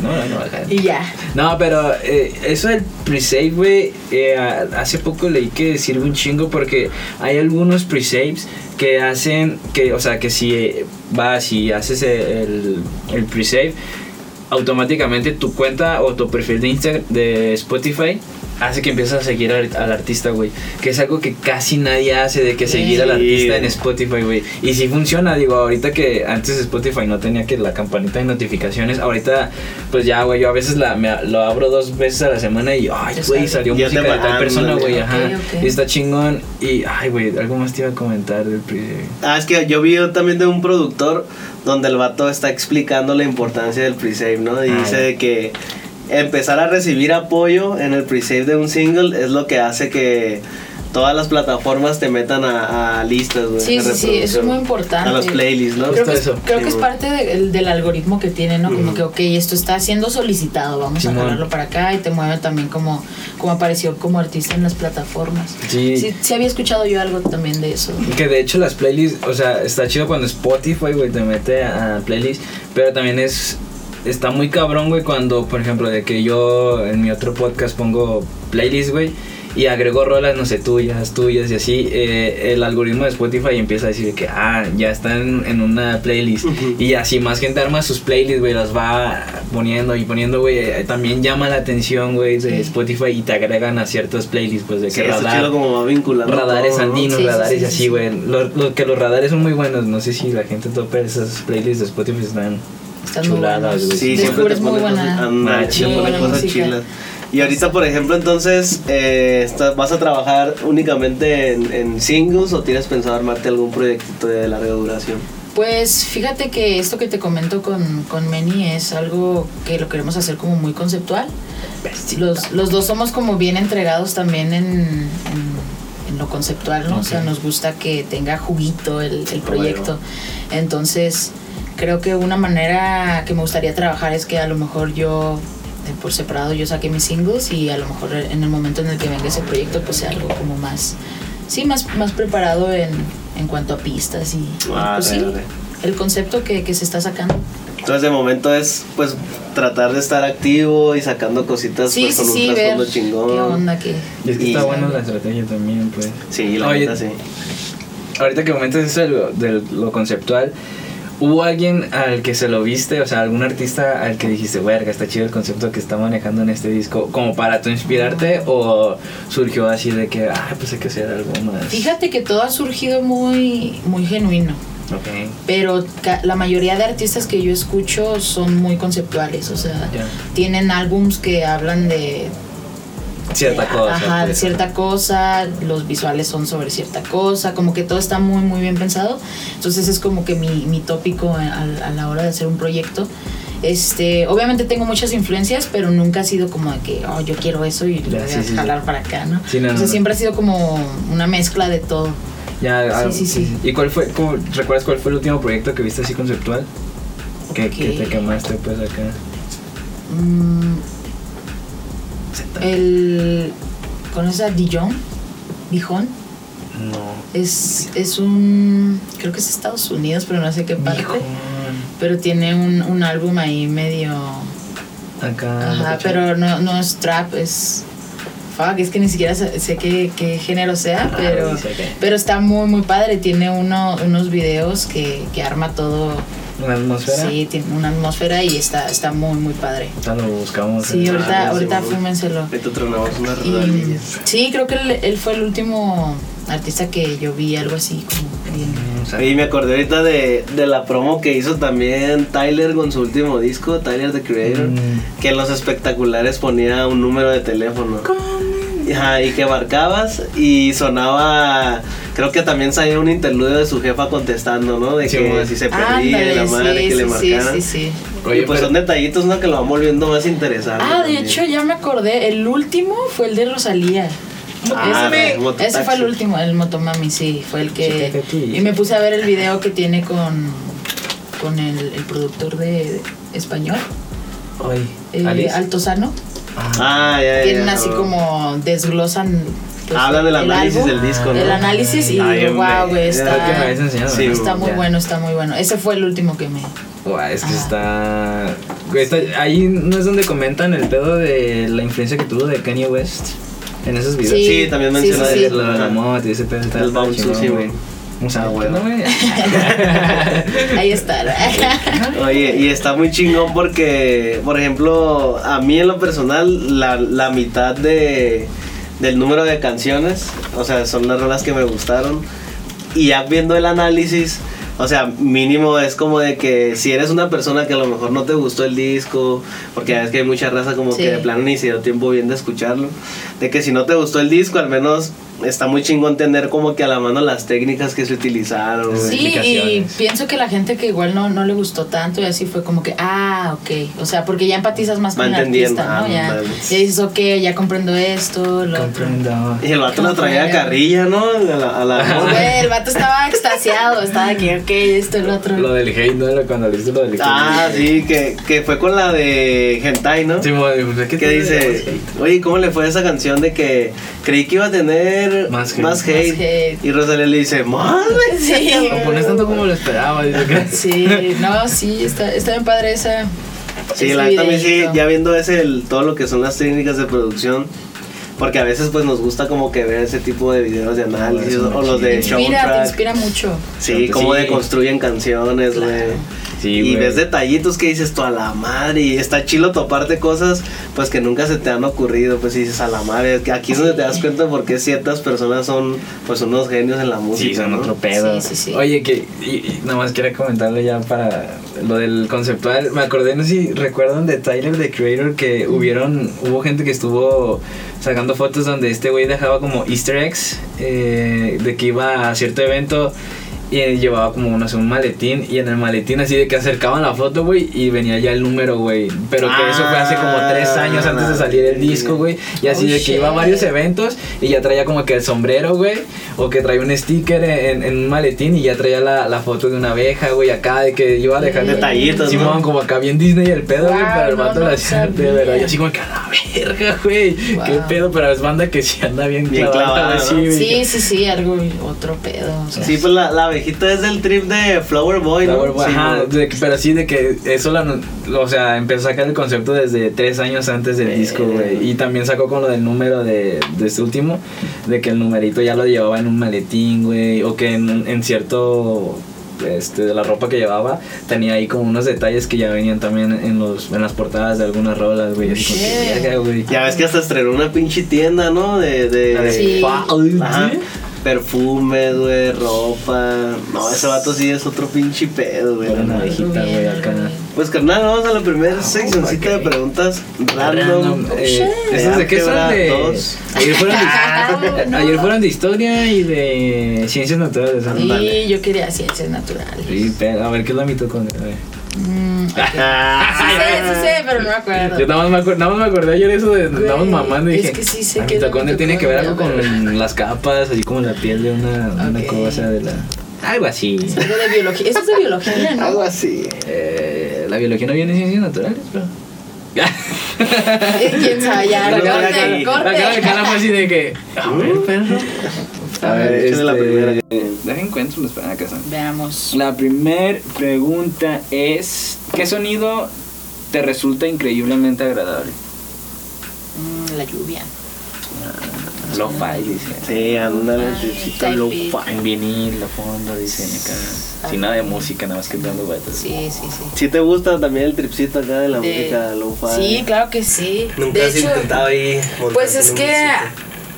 No, no, ajá. Y ya. No, pero eh, eso del pre-save, güey, eh, hace poco leí que sirve un chingo porque hay algunos pre-saves que hacen que, o sea, que si vas y haces el, el pre-save, automáticamente tu cuenta o tu perfil de Instagram, de Spotify, hace que empieces a seguir al, al artista, güey. Que es algo que casi nadie hace de que seguir al Sí. artista en Spotify, güey. Y si funciona, digo, ahorita que antes Spotify no tenía que la campanita de notificaciones, ahorita pues ya, güey, yo a veces la, me, lo abro dos veces a la semana y, ay, güey, salió Ya música de tal persona, güey, ajá. Ok, ok. Y está chingón. Y, ay, güey, algo más te iba a comentar del Ah, es que yo vi también de un productor donde el vato está explicando la importancia del pre-save, ¿no? Y Ah, dice de que empezar a recibir apoyo en el pre-save de un single es lo que hace que todas las plataformas te metan a, a listas, güey. Sí, sí, sí, eso es muy importante. A los playlists, ¿no? Creo que, es, eso. creo que es parte de- del algoritmo que tiene, ¿no? Como Ujú. que, ok, esto está siendo solicitado, vamos Simón. a jalarlo para acá y te mueve también como, como apareció como artista en las plataformas. Sí. Sí, sí había escuchado yo algo también de eso. Que de hecho las playlists, o sea, está chido cuando Spotify, güey, te mete a playlists, pero también es está muy cabrón, güey, cuando, por ejemplo, de que yo en mi otro podcast pongo playlists, güey, y agrego rolas, no sé, tuyas, tuyas y así, eh, el algoritmo de Spotify empieza a decir que, ah, ya están en una playlist. Y así más gente arma sus playlists, güey, las va poniendo y poniendo, güey. eh, También llama la atención, güey, de Sí. Spotify y te agregan a ciertos playlists, pues de Sí, que está radar, chido como va vinculando. radares todo, ¿no? andinos, Sí, sí, radares sí, y así, sí. güey. Lo, lo que los radares son muy buenos. No sé si la gente topa esas playlists de Spotify están Están muy chuladas, güey. Sí, siempre te muy buena- muy cosas chilas. Y ahorita, por ejemplo, entonces, eh, ¿vas a trabajar únicamente en, en singles o tienes pensado armarte algún proyectito de larga duración? Pues fíjate que esto que te comento con, con Meni es algo que lo queremos hacer como muy conceptual. Los, los dos somos como bien entregados también en, en, en lo conceptual, ¿no? O sea, nos gusta que tenga juguito el, el proyecto. Entonces, creo que una manera que me gustaría trabajar es que a lo mejor yo, eh, por separado, yo saque mis singles y a lo mejor en el momento en el que venga ese proyecto, pues sea algo como más, sí, más, más preparado en, en cuanto a pistas y, y, Ah, pues sí, el concepto que, que se está sacando. Entonces, de momento es, pues, tratar de estar activo y sacando cositas Sí, pues, sí, con sí, un trasfondo qué chingón. onda, qué... Y es que Y- está buena la estrategia también, pues. Sí, la Oye, neta sí. Ahorita que comentas eso de lo, de lo conceptual, ¿hubo alguien al que se lo viste, o sea, algún artista al que dijiste, verga, está chido el concepto que está manejando en este disco, como para tú inspirarte o surgió así de que, ah, pues hay que hacer algo más? Fíjate que todo ha surgido muy, muy genuino. Ok, Pero la mayoría de artistas que yo escucho son muy conceptuales, o sea, tienen álbums que hablan de Cierta cosa. Ajá, de cierta cosa, los visuales son sobre cierta cosa, como que todo está muy, muy bien pensado. Entonces es como que mi, mi tópico a, a la hora de hacer un proyecto. Este, obviamente tengo muchas influencias, pero nunca ha sido como de que, oh, yo quiero eso y lo voy sí, a sí. jalar para acá, ¿no? Sí, no, o sea, no, no. siempre ha sido como una mezcla de todo. Ya, ah, Sí, sí, sí. ¿Y cuál fue, cómo- recuerdas cuál fue el último proyecto que viste así conceptual? Que, que te quemaste pues acá. Mm, el. ¿Conoces a Dijon? Dijon. No. Es, es un. Creo que es Estados Unidos, pero no sé qué parte. Híjole. Pero tiene un, un álbum ahí medio. Acá. Ajá, pero no, no es trap, es. Fuck, es que ni siquiera sé, sé qué, qué género sea, Ah, pero. Pero está muy, muy padre. Tiene uno, unos videos que, que arma todo. Una atmósfera. Sí, tiene una atmósfera y está, está muy, muy padre. Ahorita lo buscamos. Sí, ahorita, Ah, ahorita fúmenselo. Y, sí, creo que él, él fue el último artista que yo vi, algo así como bien. Y me acordé ahorita de, de la promo que hizo también Tyler con su último disco, Tyler the Creator, Mm. que en los espectaculares ponía un número de teléfono. Ajá, y que marcabas y sonaba, creo que también salía un interludio de su jefa contestando, ¿no? De Sí, que bueno. si se perdía Ándale, la madre sí, que le sí, sí, marcaran. sí, sí. Oye, y pues pero- son detallitos, ¿no? Que lo van volviendo más interesante. Ah, de hecho ya me acordé, el último fue el de Rosalía. Ah, ese, el mototaxi. ese fue el último, el Motomami, sí, fue el que... Y me puse a ver el video que tiene con, con el, el productor de, español, Ay, eh. Altozano. Ah, ya, ya. Tienen ya, así como desglosan... pues, Hablan del el análisis álbum, del disco, ¿no? El análisis y Ay, hombre, wow, güey, está. Sí, está muy bueno, está muy bueno. Ese fue el último que me... Buah, es que está... está- Ahí no es donde comentan el pedo de la influencia que tuvo de Kanye West en esos videos. Sí, Sí, también menciona sí, sí. de la moto y ese pedo. El bounce, sí, güey. Güey. O sea, Ah, bueno. Ahí está. Oye, y está muy chingón porque, por ejemplo, a mí en lo personal, la, la mitad de, del número de canciones, o sea, son las rolas que me gustaron. Y ya viendo el análisis, o sea, mínimo es como de que si eres una persona que a lo mejor no te gustó el disco, porque ves que hay mucha raza como Sí. que de plano ni se dio tiempo bien de escucharlo, de que si no te gustó el disco, al menos está muy chingón tener como que a la mano las técnicas que se utilizaron. Sí, y pienso que la gente que igual no, no le gustó tanto y así fue como que, ah, ok. O sea, porque ya empatizas más con el artista, ¿no? ah, Ya, vale. ya dices, ok, ya comprendo esto, lo otro. Comprendo. Y el vato la traía a carrilla, ¿no? A la, a la el vato estaba extasiado, estaba que, ok, esto, el otro. Lo del hate, ¿no? Lo- Cuando le lo del hate. Ah, sí, que, que fue con la de Hentai, ¿no? Sí, pues, ¿qué que dice, oye, ¿cómo le fue esa canción de que creí que iba a tener Más más hate. hate? Más hate. Y Rosalía le dice, más, güey. Sí, Lo pones tanto como lo esperaba. Dice que... Sí, no, sí, está, está bien padre esa. Sí, la mí sí, ya viendo ese, el- todo lo que son las técnicas de producción, Porque a veces pues nos gusta como que ver ese tipo de videos de análisis eso o los de Te inspira, te inspira mucho. Sí, cómo Sí. deconstruyen canciones, güey. Claro. Sí, y ves detallitos que dices tú a la madre y está chilo toparte cosas pues que nunca se te han ocurrido pues y dices a la madre aquí es donde te das cuenta por qué ciertas personas son pues unos genios en la música Sí, son ¿no? otro pedo. Sí, sí, sí. Oye, que y, y nada más quiero comentarle ya para lo del conceptual. Me acordé, no sé si recuerdan de Tyler, the Creator, que hubieron, hubo gente que estuvo sacando fotos donde este güey dejaba como easter eggs eh, de que iba a cierto evento y llevaba como, no sé, un maletín y en el maletín así de que acercaban la foto, güey, y venía ya el número, güey. Pero que eso fue hace como tres años antes de salir el disco, güey. Y así Oh, de que iba a varios eventos y ya traía como que el sombrero, güey. O que traía un sticker en, en un maletín y ya traía la, la foto de una abeja, güey, acá de que iba a dejar Detallitos, Simón, ¿no? como acá bien Disney el pedo, güey, Wow, pero el no, vato no la hacía de sabía. verdad. Yo así como que a la verga, güey. Wow. Qué pedo, pero es banda que sí anda bien, Bien clavada, ¿no? sí. Sí, sí, sí, algo, otro pedo. o sea, Sí, pues la, la abejita es del trip de Flower Boy, ¿no? Flower Boy, Sí, ajá, de pero sí de que eso la, o sea, empezó a sacar el concepto desde tres años antes del Eh. disco, güey. Y también sacó con lo del número de, de este último, de que el numerito ya lo llevaba en un maletín, güey. O que en, en cierto este, de la ropa que llevaba, tenía ahí como unos detalles que ya venían también en los en las portadas de algunas rolas, güey. Verga, güey. Ya ves que hasta estrenó una pinche tienda, ¿no? De, de, de Sí. Ay, Ajá. ¿sí? Perfumes, güey, ropa. No, ese vato sí es otro pinche pedo, güey. Una algo güey, acá. Pues carnal, vamos a la primera Ah, seccioncita de preguntas random. Random, Oh, eh, shit. ¿Esos de qué son? De, dos. ayer, fueron de, Ah, no. ayer fueron de historia y de ciencias naturales. Y yo quería ciencias naturales. Sí, pero a ver, ¿qué es la mitocondria? A ver. Mm. Ah, Sí sé, sí sé, pero no me acuerdo. Yo nada más me, acuer- nada más me acordé ayer eso de estábamos mamando y es dije, que sí sé que es mitocondria tiene que ver algo con las capas, así como la piel de una, una cosa de la... Algo así. Es algo de biología. Eso es de biología, ¿no? Algo así. Eh, la biología no viene en ciencias naturales, pero... ¿Quién sabe? Ya, La cara- corte, la cara de fue corte. así de que... A ver, perro. A ver, échale la este, primera. Deja encuentro, espera, acá está. Veamos. La primera pregunta es: ¿Qué sonido te resulta increíblemente agradable? Mm, la lluvia. Lo-fi, dice. Sí, ándale, Ay, chicito, type lo fi. En vinil, la fondo, dice acá. Sin nada de música, nada más que dando vueltas. Sí, sí, sí. ¿Sí te gusta también el tripcito acá de la De- música lo-fi? Sí, claro que sí. Nunca de has hecho, intentado ahí pues es que?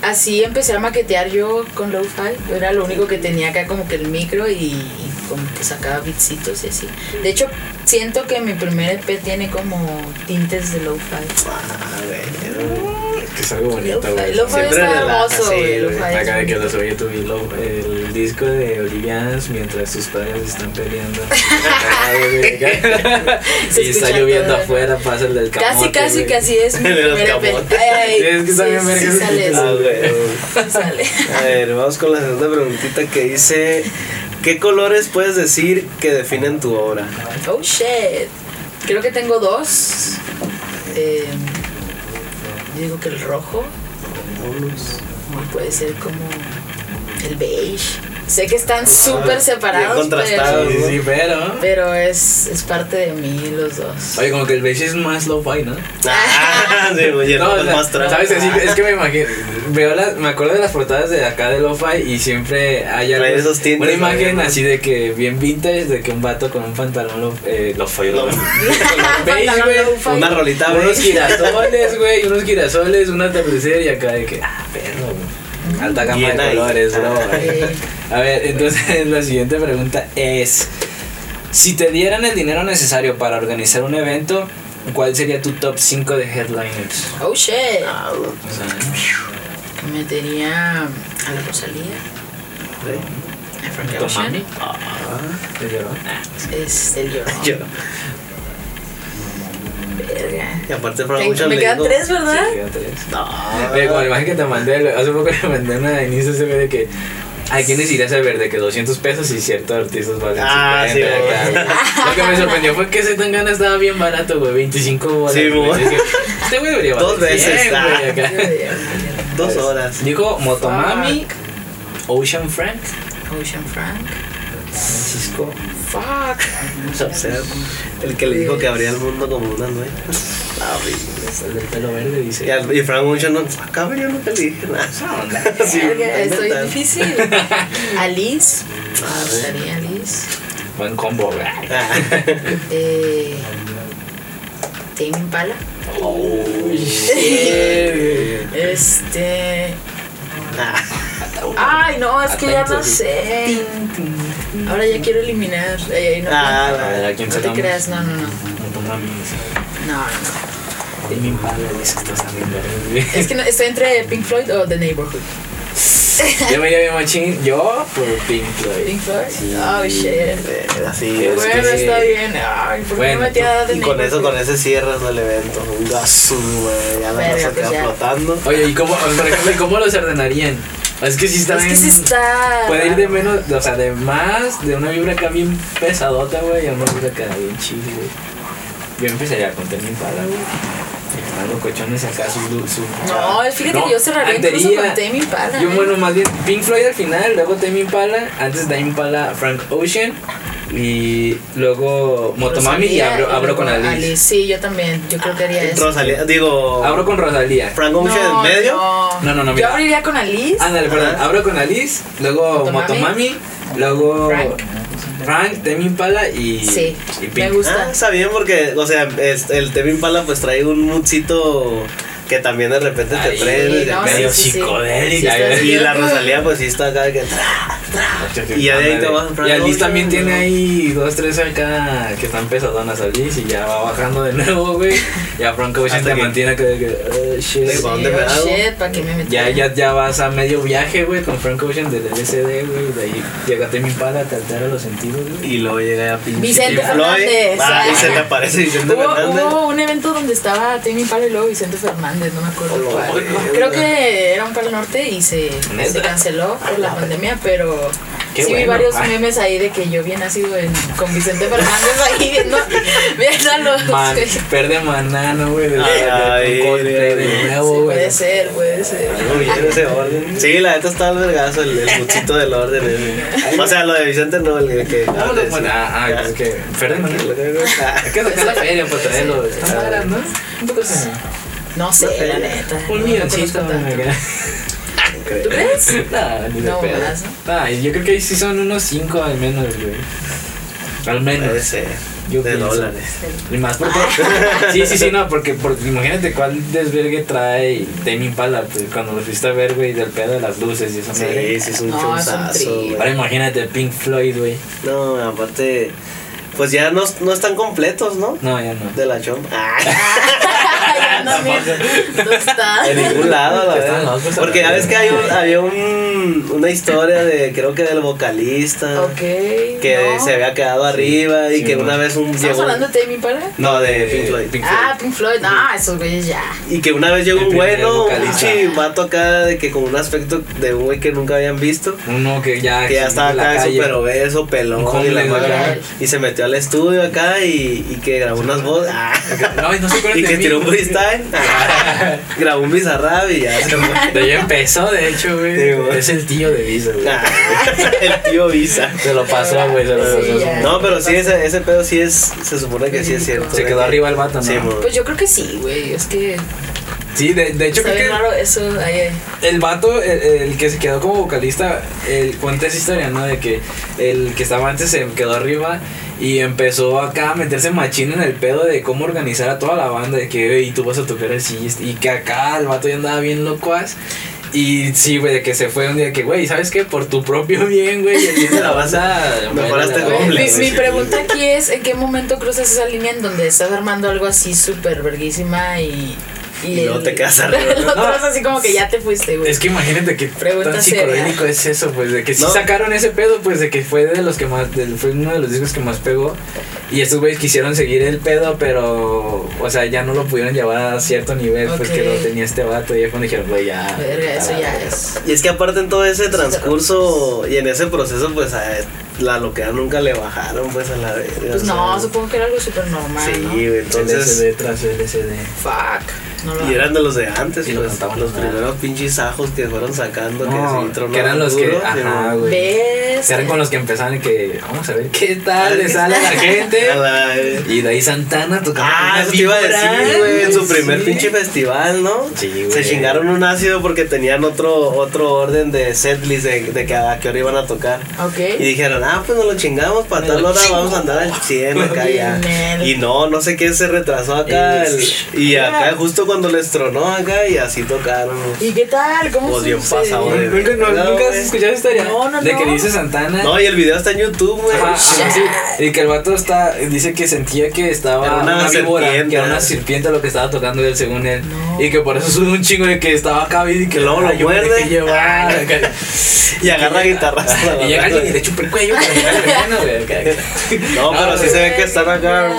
Así empecé a maquetear yo con lo-fi. Era lo único que tenía acá como que el micro y, y como que sacaba bitsitos y así. De hecho, siento que mi primer EP tiene como tintes de lo-fi. Ah, güey. Que es algo bonito, güey. lo-fi Siempre hermoso, güey. Acá de que los oye tu lo- el disco de Olivians mientras sus padres están peleando. Y está lloviendo afuera, pasa el del camote. Casi, casi, casi es mi De los primer EP. camotes. Ay, Sí, es que sí, sí ese sale. Ah, eso. sale. A ver, vamos con la segunda preguntita que dice: ¿Qué colores puedes decir que definen tu obra? Oh shit. Creo que tengo dos. Eh, yo digo que el rojo. O puede ser como el beige. Sé que están súper separados. contrastados, pero, Sí, sí, pero. pero es, es parte de mí los dos. Oye, como que el beige es más lo-fi, ¿no? Ah, sí, oye, No, no, o es sea, más trap. ¿Sabes? Así, es que me imagino. Veo las, me acuerdo de las portadas de acá de Lo-Fi y siempre hay algo- esos tintes, una imagen ¿no? así de que bien vintage, de que un vato con un pantalón lo, eh, Lo-Fi, lo, beige, Pantalón güey. lo-fi. Una rolita, Unos güey. girasoles, güey, unos girasoles, una atardecer y acá de que, ah, perro, güey. Alta gama de colores, bro. A ver, entonces la siguiente pregunta es: Si te dieran el dinero necesario para organizar un evento, ¿cuál sería tu top 5 de headliners? oh shit. Ah, sea, Metería a la Rosalía. A Frank ¿Tu Ocean. mami? ¿Te lloró? Es el llorón. Verga. Y aparte, para Me, mucho me quedan tres, ¿verdad? Sí, quedan tres. No. Oye, como la imagen que te mandé, hace poco le mandé una en Insta se ve de que ¿A quiénes irías a ver? De que 200 pesos y ciertos artistas valen Ah, 50 sí, acá, güey. güey. Lo que me sorprendió fue que ese Tangana estaba bien barato, güey. 25 bolas. Sí, güey. Este güey debería valer Dos veces, 100, ah. güey, acá. Dos horas. Dijo Motomami, Ocean Frank, Ocean Frank. Francisco. Fuck. O sea, el que le dijo que abría el mundo como una nuez. El del pelo verde dice. Y, y Frank Ocean no, acá yo nunca le dije nada. Sí, Verga, la Estoy difícil. Alice. Gustaría Alice. Buen combo, güey. Ah, Eh, Tame Impala. Este. ah. Ay, no, es que ya no sí. sé. Ahora ya quiero eliminar. No, Ah, A ver, ¿a quién no creas, no, no, no. Motomami. No, no. De mi impala, dice que está saliendo. güey. Es que no, estoy entre Pink Floyd o The Neighborhood. Yo me llamo machín. Yo por Pink Floyd. Pink Floyd. Sí. Oh, shit. Así es. Bueno, que- está bien. Ay, ¿por qué Bueno, no metía The Y con eso, con ese cierras el evento. Un gaso, güey. Ya la raza pues queda flotando. Oye, ¿y cómo, por ejemplo, ¿y cómo los ordenarían? Es que si está Es que sí está. Puede ir de menos, o sea, de más, de una vibra acá bien pesadota, güey, a una vibra acá bien chill, güey. Yo empezaría con Temi Impala, güey. Algo cochones acá, su. su No, fíjate No, que yo cerraría incluso con Tame Impala. Yo, ¿eh? bueno, más bien Pink Floyd al final, luego Tame Impala, antes Tame Impala, Frank Ocean, y luego Motomami y abro, abro con Alice. Sí, yo también. Yo creo que haría eso. Rosalía, digo. Abro con Rosalía. Frank Ocean No, en medio. No, No, no, no, Yo mira. abriría con Alice. Ándale, perdón, abro con Alice, luego Motomami. Motomami, luego Frank. Frank, Tame Impala y, Sí, y me gusta. Ah, está bien porque, o sea, es- el Temi Impala pues trae un moodcito que también de repente te prende. no, medio sí, psicodélica, y la Rosalía pues sí está acá de que... Y ya de ahí te vas, Frank Y Alice también tiene ahí dos, tres acá que están pesadonas Alice y ya va bajando de nuevo, güey. Ya Frank Ocean Hasta te que- mantiene que, que oh, shit. Sí, ¿pa' dónde me oh, hago? shit, ¿para qué me metí? Ya, ya, ya vas a medio viaje, güey, con Frank Ocean del LSD, güey. De ahí llega Temi Impala, te altera los sentidos, güey. Y luego llega ya pinche Vicente. Fernández. Ah, y se te aparece Vicente Hubo, Fernández. hubo un evento donde estaba Tame Impala y luego Vicente Fernández, no me acuerdo Oh, cuál. güey. Creo que era un Palo Norte y se, se canceló por la pandemia, pero Qué sí vi bueno. varios Ay. memes ahí de que yo bien nacido en, con Vicente Fernández ahí viendo, viendo a los... Man, perde manano, güey. de- de- de- Ay, Coldplay de ay, nuevo, Sí, güey. puede ser, puede ser. Bien ese orden. Sí, la neta está vergazo, el, el muchito del orden. ese. O sea, lo de Vicente no, el que. No, no, bueno, ah, ah, es que Ferde Manalo. Hay que sacar la feria para traerlo. Están baratas, ¿no? Un poco así. No sé, la neta. Un no milloncito. ¿Tú crees? No, ni de No, más, Ah, yo creo que ahí sí son unos 5 al menos, güey. Al menos. Puede ser. Yo de pienso. dólares. Y más porque. sí, sí, sí, no, porque, porque imagínate cuál desvergue trae Tame Impala, pues cuando lo fuiste a ver, güey, del pedo de las luces y esa madre. Sí, sí, es un No, chonzazo. Ahora imagínate Pink Floyd, güey. No, aparte. Pues ya no, no están completos, ¿no? No, ya no. De la chompa. Ah, No, bien. ¿Dónde está? de ningún lado, la verdad. Porque ya ves que hay un, había un, una historia de, creo que del vocalista. Ok. Que no. se había quedado arriba y Sí, que una vez un ¿Estamos llegó- hablando de Tame Impala? No, de Pink Floyd. Pink Ah, Pink Floyd. No, esos güeyes ya. Y que una vez llegó un primer güey, ¿no? Un vocalista. pinche vato acá de que con un aspecto de un güey que nunca habían visto. Uno que ya. Que ya estaba en acá súper obeso, pelón y la homeless, madre. ¿verdad? Y se metió al estudio acá y, y que grabó unas voces. Ah. No, y no se acuerdan Y que tiró un freestyle. Grabó un bizarrap y ya se fue. De ahí empezó, de hecho, güey. Sí, güey. es el tío de Visa, güey. Ah. El tío Visa. Se lo pasó, güey, se lo Sí, pasó. ya. No, pero sí, ese, ese pedo sí es. Se supone que sí es cierto. Se quedó que- arriba el vato, ¿no? Sí, mo. Pues yo creo que sí, güey. Es que Sí, de, de hecho está creo bien que raro eso. Ahí, ahí. el vato, el, el que se quedó como vocalista, el, cuenta esa historia, ¿no? De que el que estaba antes se quedó arriba y empezó acá a meterse machín en el pedo de cómo organizar a toda la banda, de que, y tú vas a tocar así, y que acá el vato ya andaba bien locuaz. Y sí, güey, de que se fue un día que, güey, ¿sabes qué? Por tu propio bien, güey, de la banda. Mejoraste bueno, la- doble. Mi, mi pregunta aquí es: ¿en qué momento cruzas esa línea en donde estás armando algo así súper verguísima y. Y luego te quedas arriba, ¿no? es así como que ya te fuiste, güey. Es que imagínate que Pregunta tan psicodélico es eso, pues de que si sacaron ese pedo, pues de que fue de los que más, fue uno de los discos que más pegó. Y estos güeyes quisieron seguir el pedo, pero, o sea, ya no lo pudieron llevar a cierto nivel, pues que lo tenía este vato. Y cuando dijeron, güey, ya. Verga, eso ya es. Y es que aparte en todo ese transcurso y en ese proceso, pues a la loquera nunca le bajaron, pues a la verga. Pues no, sea, supongo que era algo súper normal. Sí, ¿no? entonces. LSD tras LSD. Fuck. No Y eran de los de antes, Y lo pues, los mal. primeros pinches ajos que fueron sacando, que No, sí tronaban que eran los que, ajá, sí, güey. Eran con los que empezaban y que, vamos a ver qué tal le sale a la gente. Y de ahí Santana tocando. Ah, eso te iba a decir, güey, en su primer Sí. pinche festival, ¿no? Sí, güey. Se chingaron un ácido porque tenían otro otro orden de setlist de, de que a qué hora iban a tocar. Ok. Y dijeron, ah, pues nos lo chingamos, para tal hora vamos a andar al 100 acá ya. Y no, no sé qué se retrasó acá. El- y acá justo cuando les tronó acá y así tocaron. ¿Y qué tal? ¿Cómo Pues bien pasado, güey. ¿Nunca, no- No, nunca has escuchado esa historia? No, no, De no. que dice Santana. No, y el video está en YouTube, güey. Sí. Y que el vato está, dice que sentía que estaba Era una una, víbora, serpiente, que era una ¿no? serpiente lo que estaba tocando él según él. No. Y que por eso sube un chingo de que estaba acá y que luego lo "Ay, yo me muerde". llevar. acá. Y agarra guitarras. y llega alguien y le chupa el cuello. No, pero sí se ve que están acá.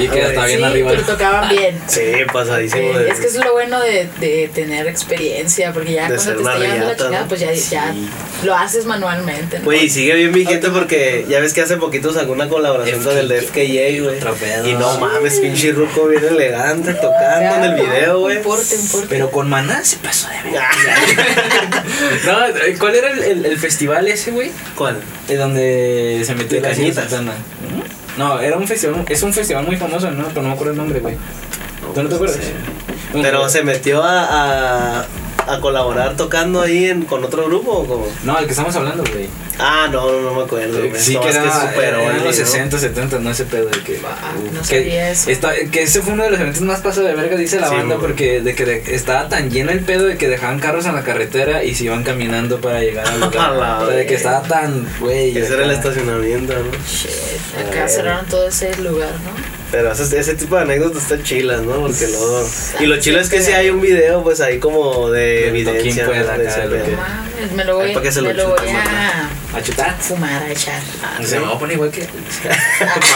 Y que está bien sí, arriba. pero tocaban bien. Sí, pasadísimo. De- es que es lo bueno de, de tener experiencia, porque ya De cuando te está llevando la chingada, ¿no? pues ya, ya lo haces manualmente. ¿no? Güey, y sigue bien vigente porque ya ves que hace poquito sacó una colaboración con el de FKJ, güey. Y no mames, pinche ruco bien elegante tocando en el video, güey. Pero con Maná se pasó de ver. no, ¿cuál era el, el- el festival ese, güey? ¿Cuál? De donde se metió la. Santana. No, era un festival, es un festival muy famoso, ¿no? Pero no me acuerdo el nombre, güey. ¿Tú no te acuerdas? Pero se metió a, a, a colaborar tocando ahí en, con otro grupo o cómo? No, el que estamos hablando, güey. Ah, no, no, no me acuerdo. güey. Sí, No, que es era, es súper era en los ¿no? 60, 70, no ese pedo de que. Ah, no que, sabía eso. está- que ese fue uno de los eventos más pasados de verga, dice la Sí, banda, güey. porque de que de- estaba tan lleno el pedo de que dejaban carros en la carretera y se iban caminando para llegar al lugar. La o sea, de que estaba tan, güey. Ese era el estacionamiento, ¿no? Shit, acá cerraron todo ese lugar, ¿no? Pero ese, ese tipo de anécdotas están chilas, ¿no? Porque luego... Y lo chilo es que si hay un video, pues ahí como de evidencia. pues, de lo que- mames, me lo voy, lo me lo voy a A chutar. fumar, a echar. Ah, Se me va a poner igual que.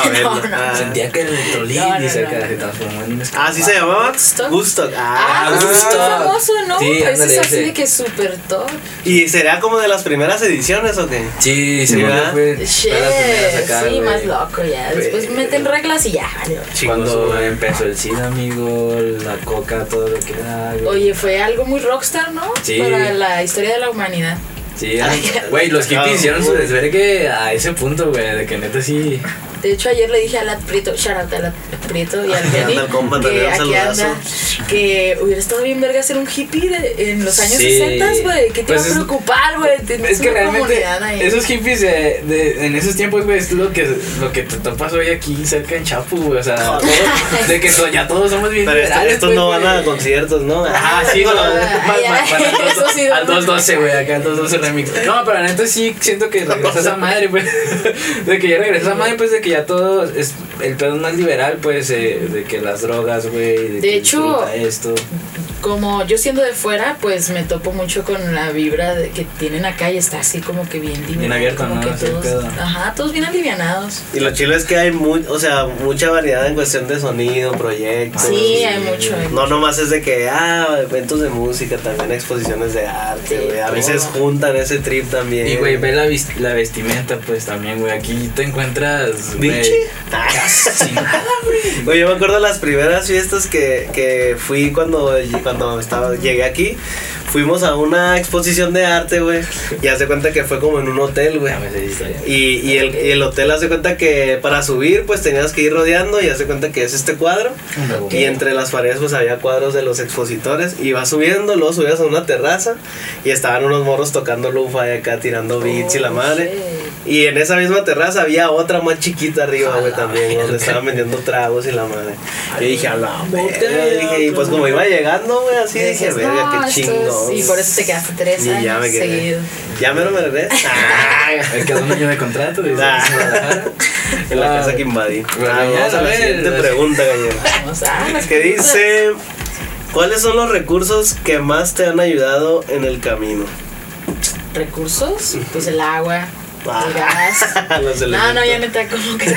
Pa' verlo. No, no. Ah. Sentía que el electrolí No, no, dice no, que no. se transformó en un Ah, ¿sí se llamaba? Woodstock. Woodstock. Ah, Ah, pues famoso, ¿no? Sí, Ese ándale, es así ese. de que es súper top. ¿Y será como de las primeras ediciones o qué? Sí, Sí, se ¿verdad? fue. Shit, fue las primeras acá, sí, güey. más loco ya. Después Güey. meten reglas y ya. valió. Cuando empezó el SIDA, amigo, la coca, todo lo que era. Oye, fue algo muy rockstar, ¿no? Sí. Para la historia de la humanidad. Sí, güey, los hippies hicieron su desvergue a ese punto, güey, de que neta sí. De hecho, ayer le dije a Lat Prieto, shout out a Lat Prieto y al Benny, que aquí anda, que hubiera estado bien verga ser un hippie de- en los años Sí. 60, güey. ¿Qué te Pues iba a preocupar, güey? Es que realmente ahí. esos hippies de, de- en esos tiempos, güey, es lo que, lo que te topas hoy aquí cerca en Chapu, güey. O sea, todo- de que ya todos somos bien Pero esto- liberales, estos no van a güey. conciertos, ¿no? Ah, sí, no, al eso dos- sí, al no. 212, güey, acá al 212 remix. No, pero la neta sí siento que regresa esa madre, pues. De que ya regresa esa madre, pues, de que ya todo es. El pedo es más liberal, pues, eh, de que las drogas, güey. De que hecho, esto. como yo siendo de fuera, pues me topo mucho con la vibra de que tienen acá y está así como que bien liberal, abierto, como ¿no? que Ese todos, pedo. ajá, todos bien alivianados. Y lo chido es que hay muy, o sea, mucha variedad en cuestión de sonido, proyectos. Sí, hay mucho. hay No nomás es de que, ah, eventos de música, también exposiciones de arte, Sí, güey. A veces juntan ese trip también. Y, güey, ve la, la vestimenta, pues, también, güey. Aquí te encuentras. ¿Bichi? Casi nada, güey. Yo me acuerdo de las primeras fiestas que, que fui cuando, cuando estaba, llegué aquí. Fuimos a una exposición de arte, güey. Y hace cuenta que fue como en un hotel, güey. Historia. Y, y, el, y el hotel hace cuenta que para subir, pues tenías que ir rodeando y hace cuenta que es este cuadro. Y entre las paredes pues había cuadros de los expositores y vas subiendo, luego subías a una terraza y estaban unos morros tocando lufa y acá tirando beats y la Oh, madre. shit. Y en esa misma terraza había otra más chiquita arriba, güey, también, donde estaban vendiendo tragos y la madre. Yo dije, a la verga", dije, y pues como iba llegando, güey, así dije, verga, no, qué es- chingón. Y por eso te quedaste tres Y años ya me quedé. seguido. Ya me lo. Me quedó un año de contrato. dice, Ah. en la Ah, casa que invadí. Bueno, Ah, vamos a la ver, siguiente pregunta, Gañero. Vamos a las que dice, ¿cuáles son los recursos que más te han ayudado en el camino? ¿Recursos? Pues el agua, Ah, los No, no, ya neta, como que.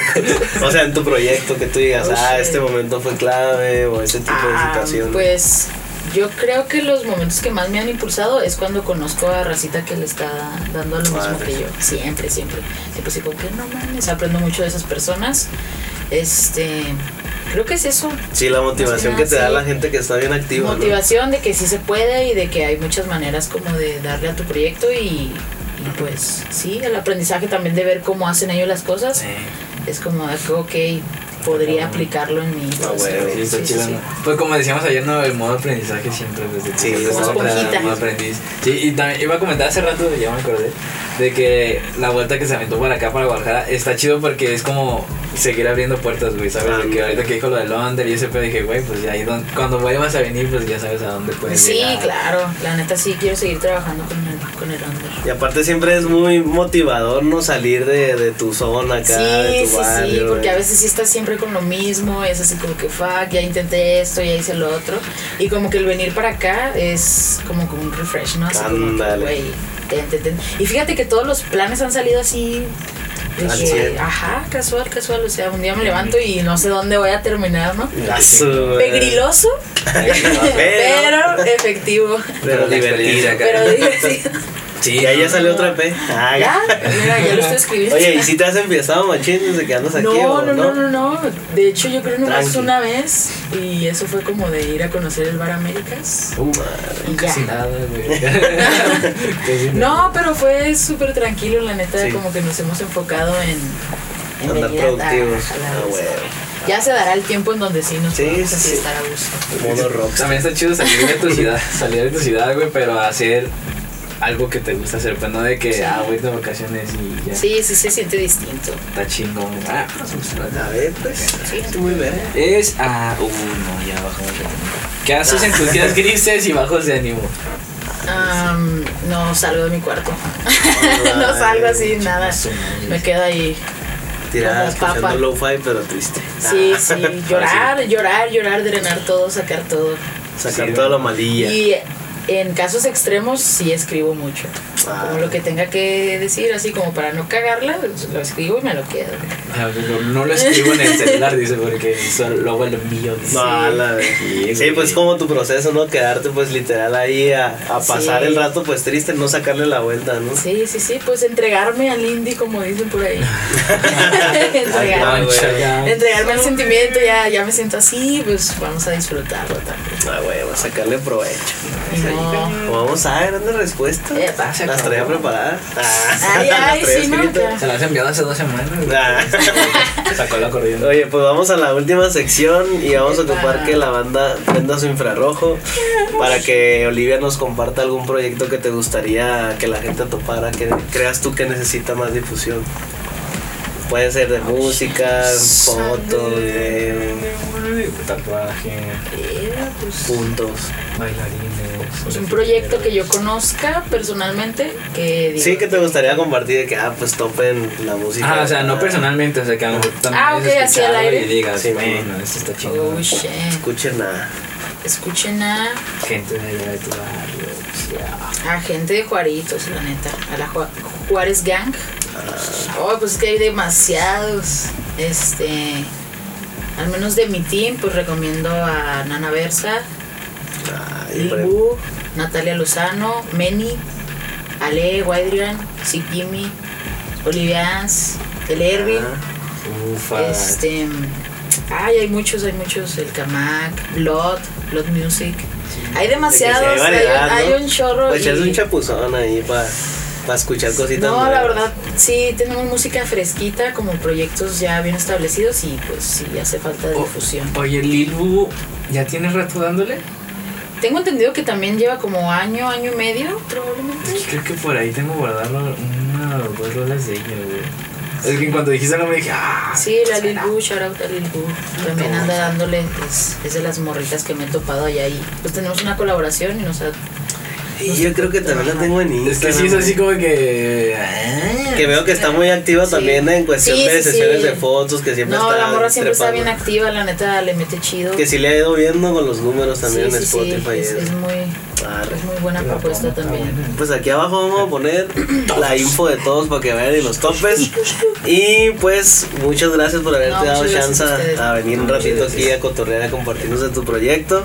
O sea, en tu proyecto que tú digas, Oh, ah, shit. este momento fue clave o ese tipo de Ah, situación. pues yo creo que los momentos que más me han impulsado es cuando conozco a Racita que le está dando lo mismo que yo. Siempre, siempre. Siempre así como que no mames, aprendo mucho de esas personas. Este, creo que es eso. Sí, la motivación que te da sí. la gente que está bien activa. ¿no? Motivación de que sí se puede y de que hay muchas maneras como de darle a tu proyecto y pues sí, el aprendizaje también de ver cómo hacen ellos las cosas Sí. es como, ok, podría aplicarlo en mi... Ah, bueno, Sí, está chido, ¿no? Pues como decíamos ayer, ¿no? El modo aprendizaje siempre desde que Sí, a modo aprendiz. Sí, y también iba a comentar hace rato, ya me acordé, de que la vuelta que se aventó para acá, para Guadalajara, está chido porque es como seguir abriendo puertas, güey, ¿sabes? De que ahorita que dijo lo de Londres y ese pedo, dije, güey, pues ya ahí don- cuando vuelvas a venir, pues ya sabes a dónde puedes Sí, llegar. claro, la neta sí quiero seguir trabajando con el, con el under. Y aparte siempre es muy motivador, ¿no? Salir de, de tu zona acá, de Sí, tu sí, barrio. sí, porque a eh. veces sí estás siempre con lo mismo, es así como que fuck, ya intenté esto, ya hice lo otro. Y como que el venir para acá es como, como un refresh, ¿no? Así como que, güey, ten, ten, ten. Y fíjate que todos los planes han salido así. cien. ajá, casual, casual. O sea, un día me levanto y no sé dónde voy a terminar, ¿no? Su- Pegriloso, pero efectivo. Pero experiencia divertida. acá. Pero divertido. Sí, ahí ya salió otra EP. Ah, Ya, mira, ya lo estoy escribiendo. Oye, ¿y si te has empezado machín desde que andas aquí No, no, no, no, no. De hecho, yo creo nomás Tranqui. una vez. Y eso fue como de ir a conocer el Bar Américas. Uh, Y casi ya. nada, güey. No, pero fue súper tranquilo, la neta. Sí. Como que nos hemos enfocado en. en Andar productivos. a la Ah, huevo. Ya se dará el tiempo en donde sí nos Sí, podemos sí, así sí. estar a gusto. Modo rock. También está chido salir de tu ciudad, salir de tu ciudad, güey, pero hacer algo que te gusta hacer, pues no de que, Sí. ah, voy de vacaciones y ya. Sí, sí se siente distinto. Está chingón. Ah, A ver, pues. Sí. Muy bien. es a. Uh, no, ya bajamos de ánimo. ¿Qué haces en tus días grises y bajos de ánimo? Am, no salgo de mi cuarto. no salgo así, nada. Me quedo ahí. Tirada escuchando lo-fi, pero triste. Sí, Ah, sí. Llorar, llorar, llorar, drenar todo, sacar todo. Sacar Sí, toda la malilla. Y en casos extremos sí escribo mucho. Ah. Como lo que tenga que decir, así como para no cagarla, pues, lo escribo y me lo quedo. Ah, No, no lo escribo en el celular, dice, porque lo envío. dice. No, la de- Sí, Sí, güey. pues como tu proceso, ¿no? Quedarte pues literal ahí a, a pasar Sí. el rato pues triste, no sacarle la vuelta, ¿no? Sí, sí, sí, pues entregarme al indie, como dicen por ahí. entregarme, güey. ya. entregarme al sentimiento, ya, ya me siento así, pues vamos a disfrutarlo también. Ah, huevo, sacarle provecho. Y no- O Vamos a ver, ¿dónde respuesta? Epa, Las traía preparadas. Ah, Ay, las ay, traía sí, no. Se la has enviado hace dos semanas. güey. Ah. Sacó la corriente. Oye, pues vamos a la última sección y vamos a ocupar que la banda prenda su infrarrojo para que Olivia nos comparta algún proyecto que te gustaría que la gente topara, que creas tú que necesita más difusión. Puede ser de música, foto, video, Tatuaje, pues, puntos. bailarines. Pues un proyecto que yo conozca personalmente, que digo, Sí, que te gustaría compartir de que, ah, pues topen la música. Ah, o sea, no personalmente, o sea, que a lo mejor también Ah, ok, así al escuchado aire. Y digas, Sí, bueno, esto está chingón. Oh, shit. Escuchen nada. Escuchen a, Gente de allá de tu barrio. a gente de Juaritos, la neta. A la Ju- Juárez Gang. Oh, pues es que hay demasiados. Este. Al menos de mi team, pues recomiendo a Nana Versa, Ay, Lil por- Bu, Natalia Lozano, Meni, Ale, Wadrian, Sick Jimmy, Olivia Ans, el Erwin. Ah, Ufa. Este. Ay, hay muchos, hay muchos. El Kamak, Blood, Blood Music. Hay demasiados, de hay variedad, hay, ¿no? hay un chorro. Pues y- echarse un chapuzón ahí para escuchar cositas. No, la verdad, sí, tenemos música fresquita, como proyectos ya bien establecidos y pues sí, hace falta de O- difusión. Oye, Lil Bu, ¿ya tiene rato dándole? Tengo entendido que también lleva como año, año y medio, probablemente. Creo que por ahí tengo guardado una o dos rolas de ella, güey. Es que cuando dijiste el nombre dije, ah. Sí, la Lil Bu, shout out a Lil Bu. También anda dándole, es, es de las morritas que me he topado allá y pues tenemos una colaboración y nos ha... Y yo creo que también la tengo en Es Instagram. que sí es así como que. ah. Que veo que está muy activa Sí. también en cuestión Sí, de sí, sesiones sí. de fotos, que siempre No, está la morra siempre está trepando. bien activa, la neta le mete chido. Que sí le ha ido viendo con los números también sí, en sí, sí, Spotify. es, es muy, Arre. es muy buena La propuesta también. Pues aquí abajo vamos a poner la info de todos para que vayan y los topes. Y pues muchas gracias por haberte No, dado chance a venir un ratito aquí a cotorrear, a compartirnos de tu proyecto.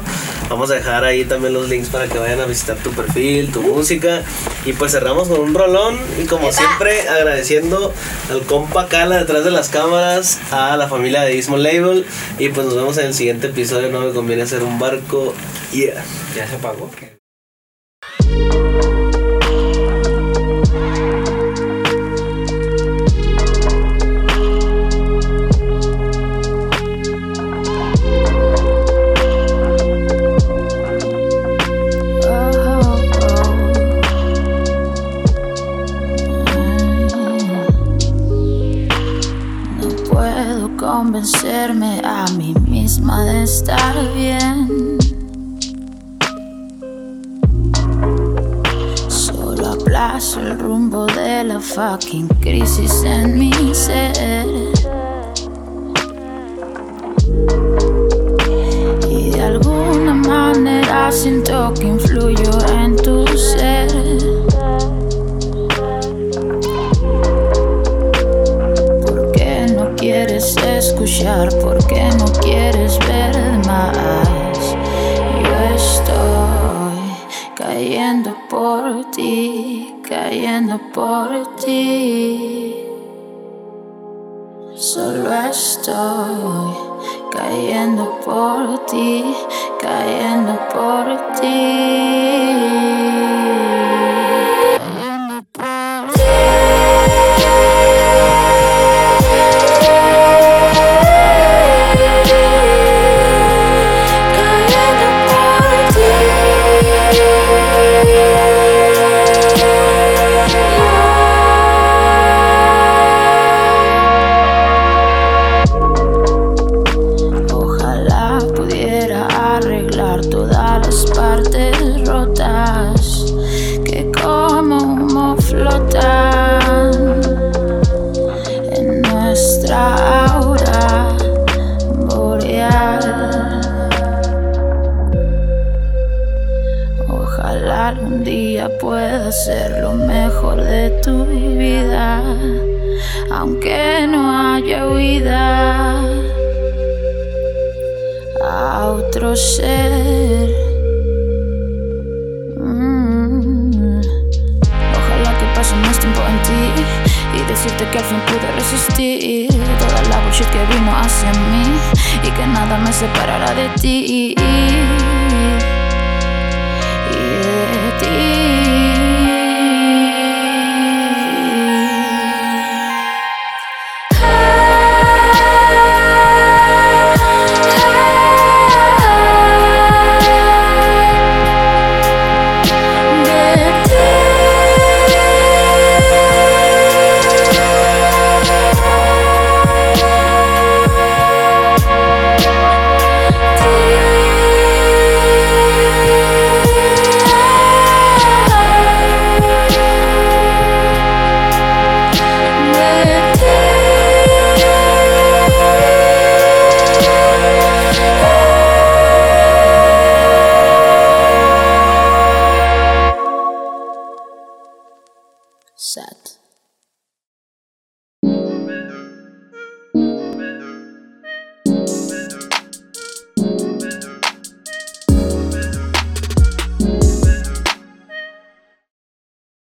Vamos a dejar ahí también los links para que vayan a visitar tu perfil, tu música. Y pues cerramos con un rolón. Y como siempre, agradeciendo al compa Cala detrás de las cámaras, a la familia de Ismo Label. Y pues nos vemos en el siguiente episodio. No me conviene hacer un barco. Yeah. ¿Ya se apagó? No puedo convencerme a mí misma de estar bien. Aplazo el rumbo de la fucking crisis en mi ser. Y de alguna manera siento que influyo en tu ser. ¿Por qué no quieres escuchar? ¿Por cayendo por ti. Solo estoy cayendo por ti, cayendo por ti. A otro ser. Mm. Ojalá que pase más tiempo en ti y decirte que al fin pude resistir toda la bullshit que vino hacia mí y que nada me separará de ti. Y de ti.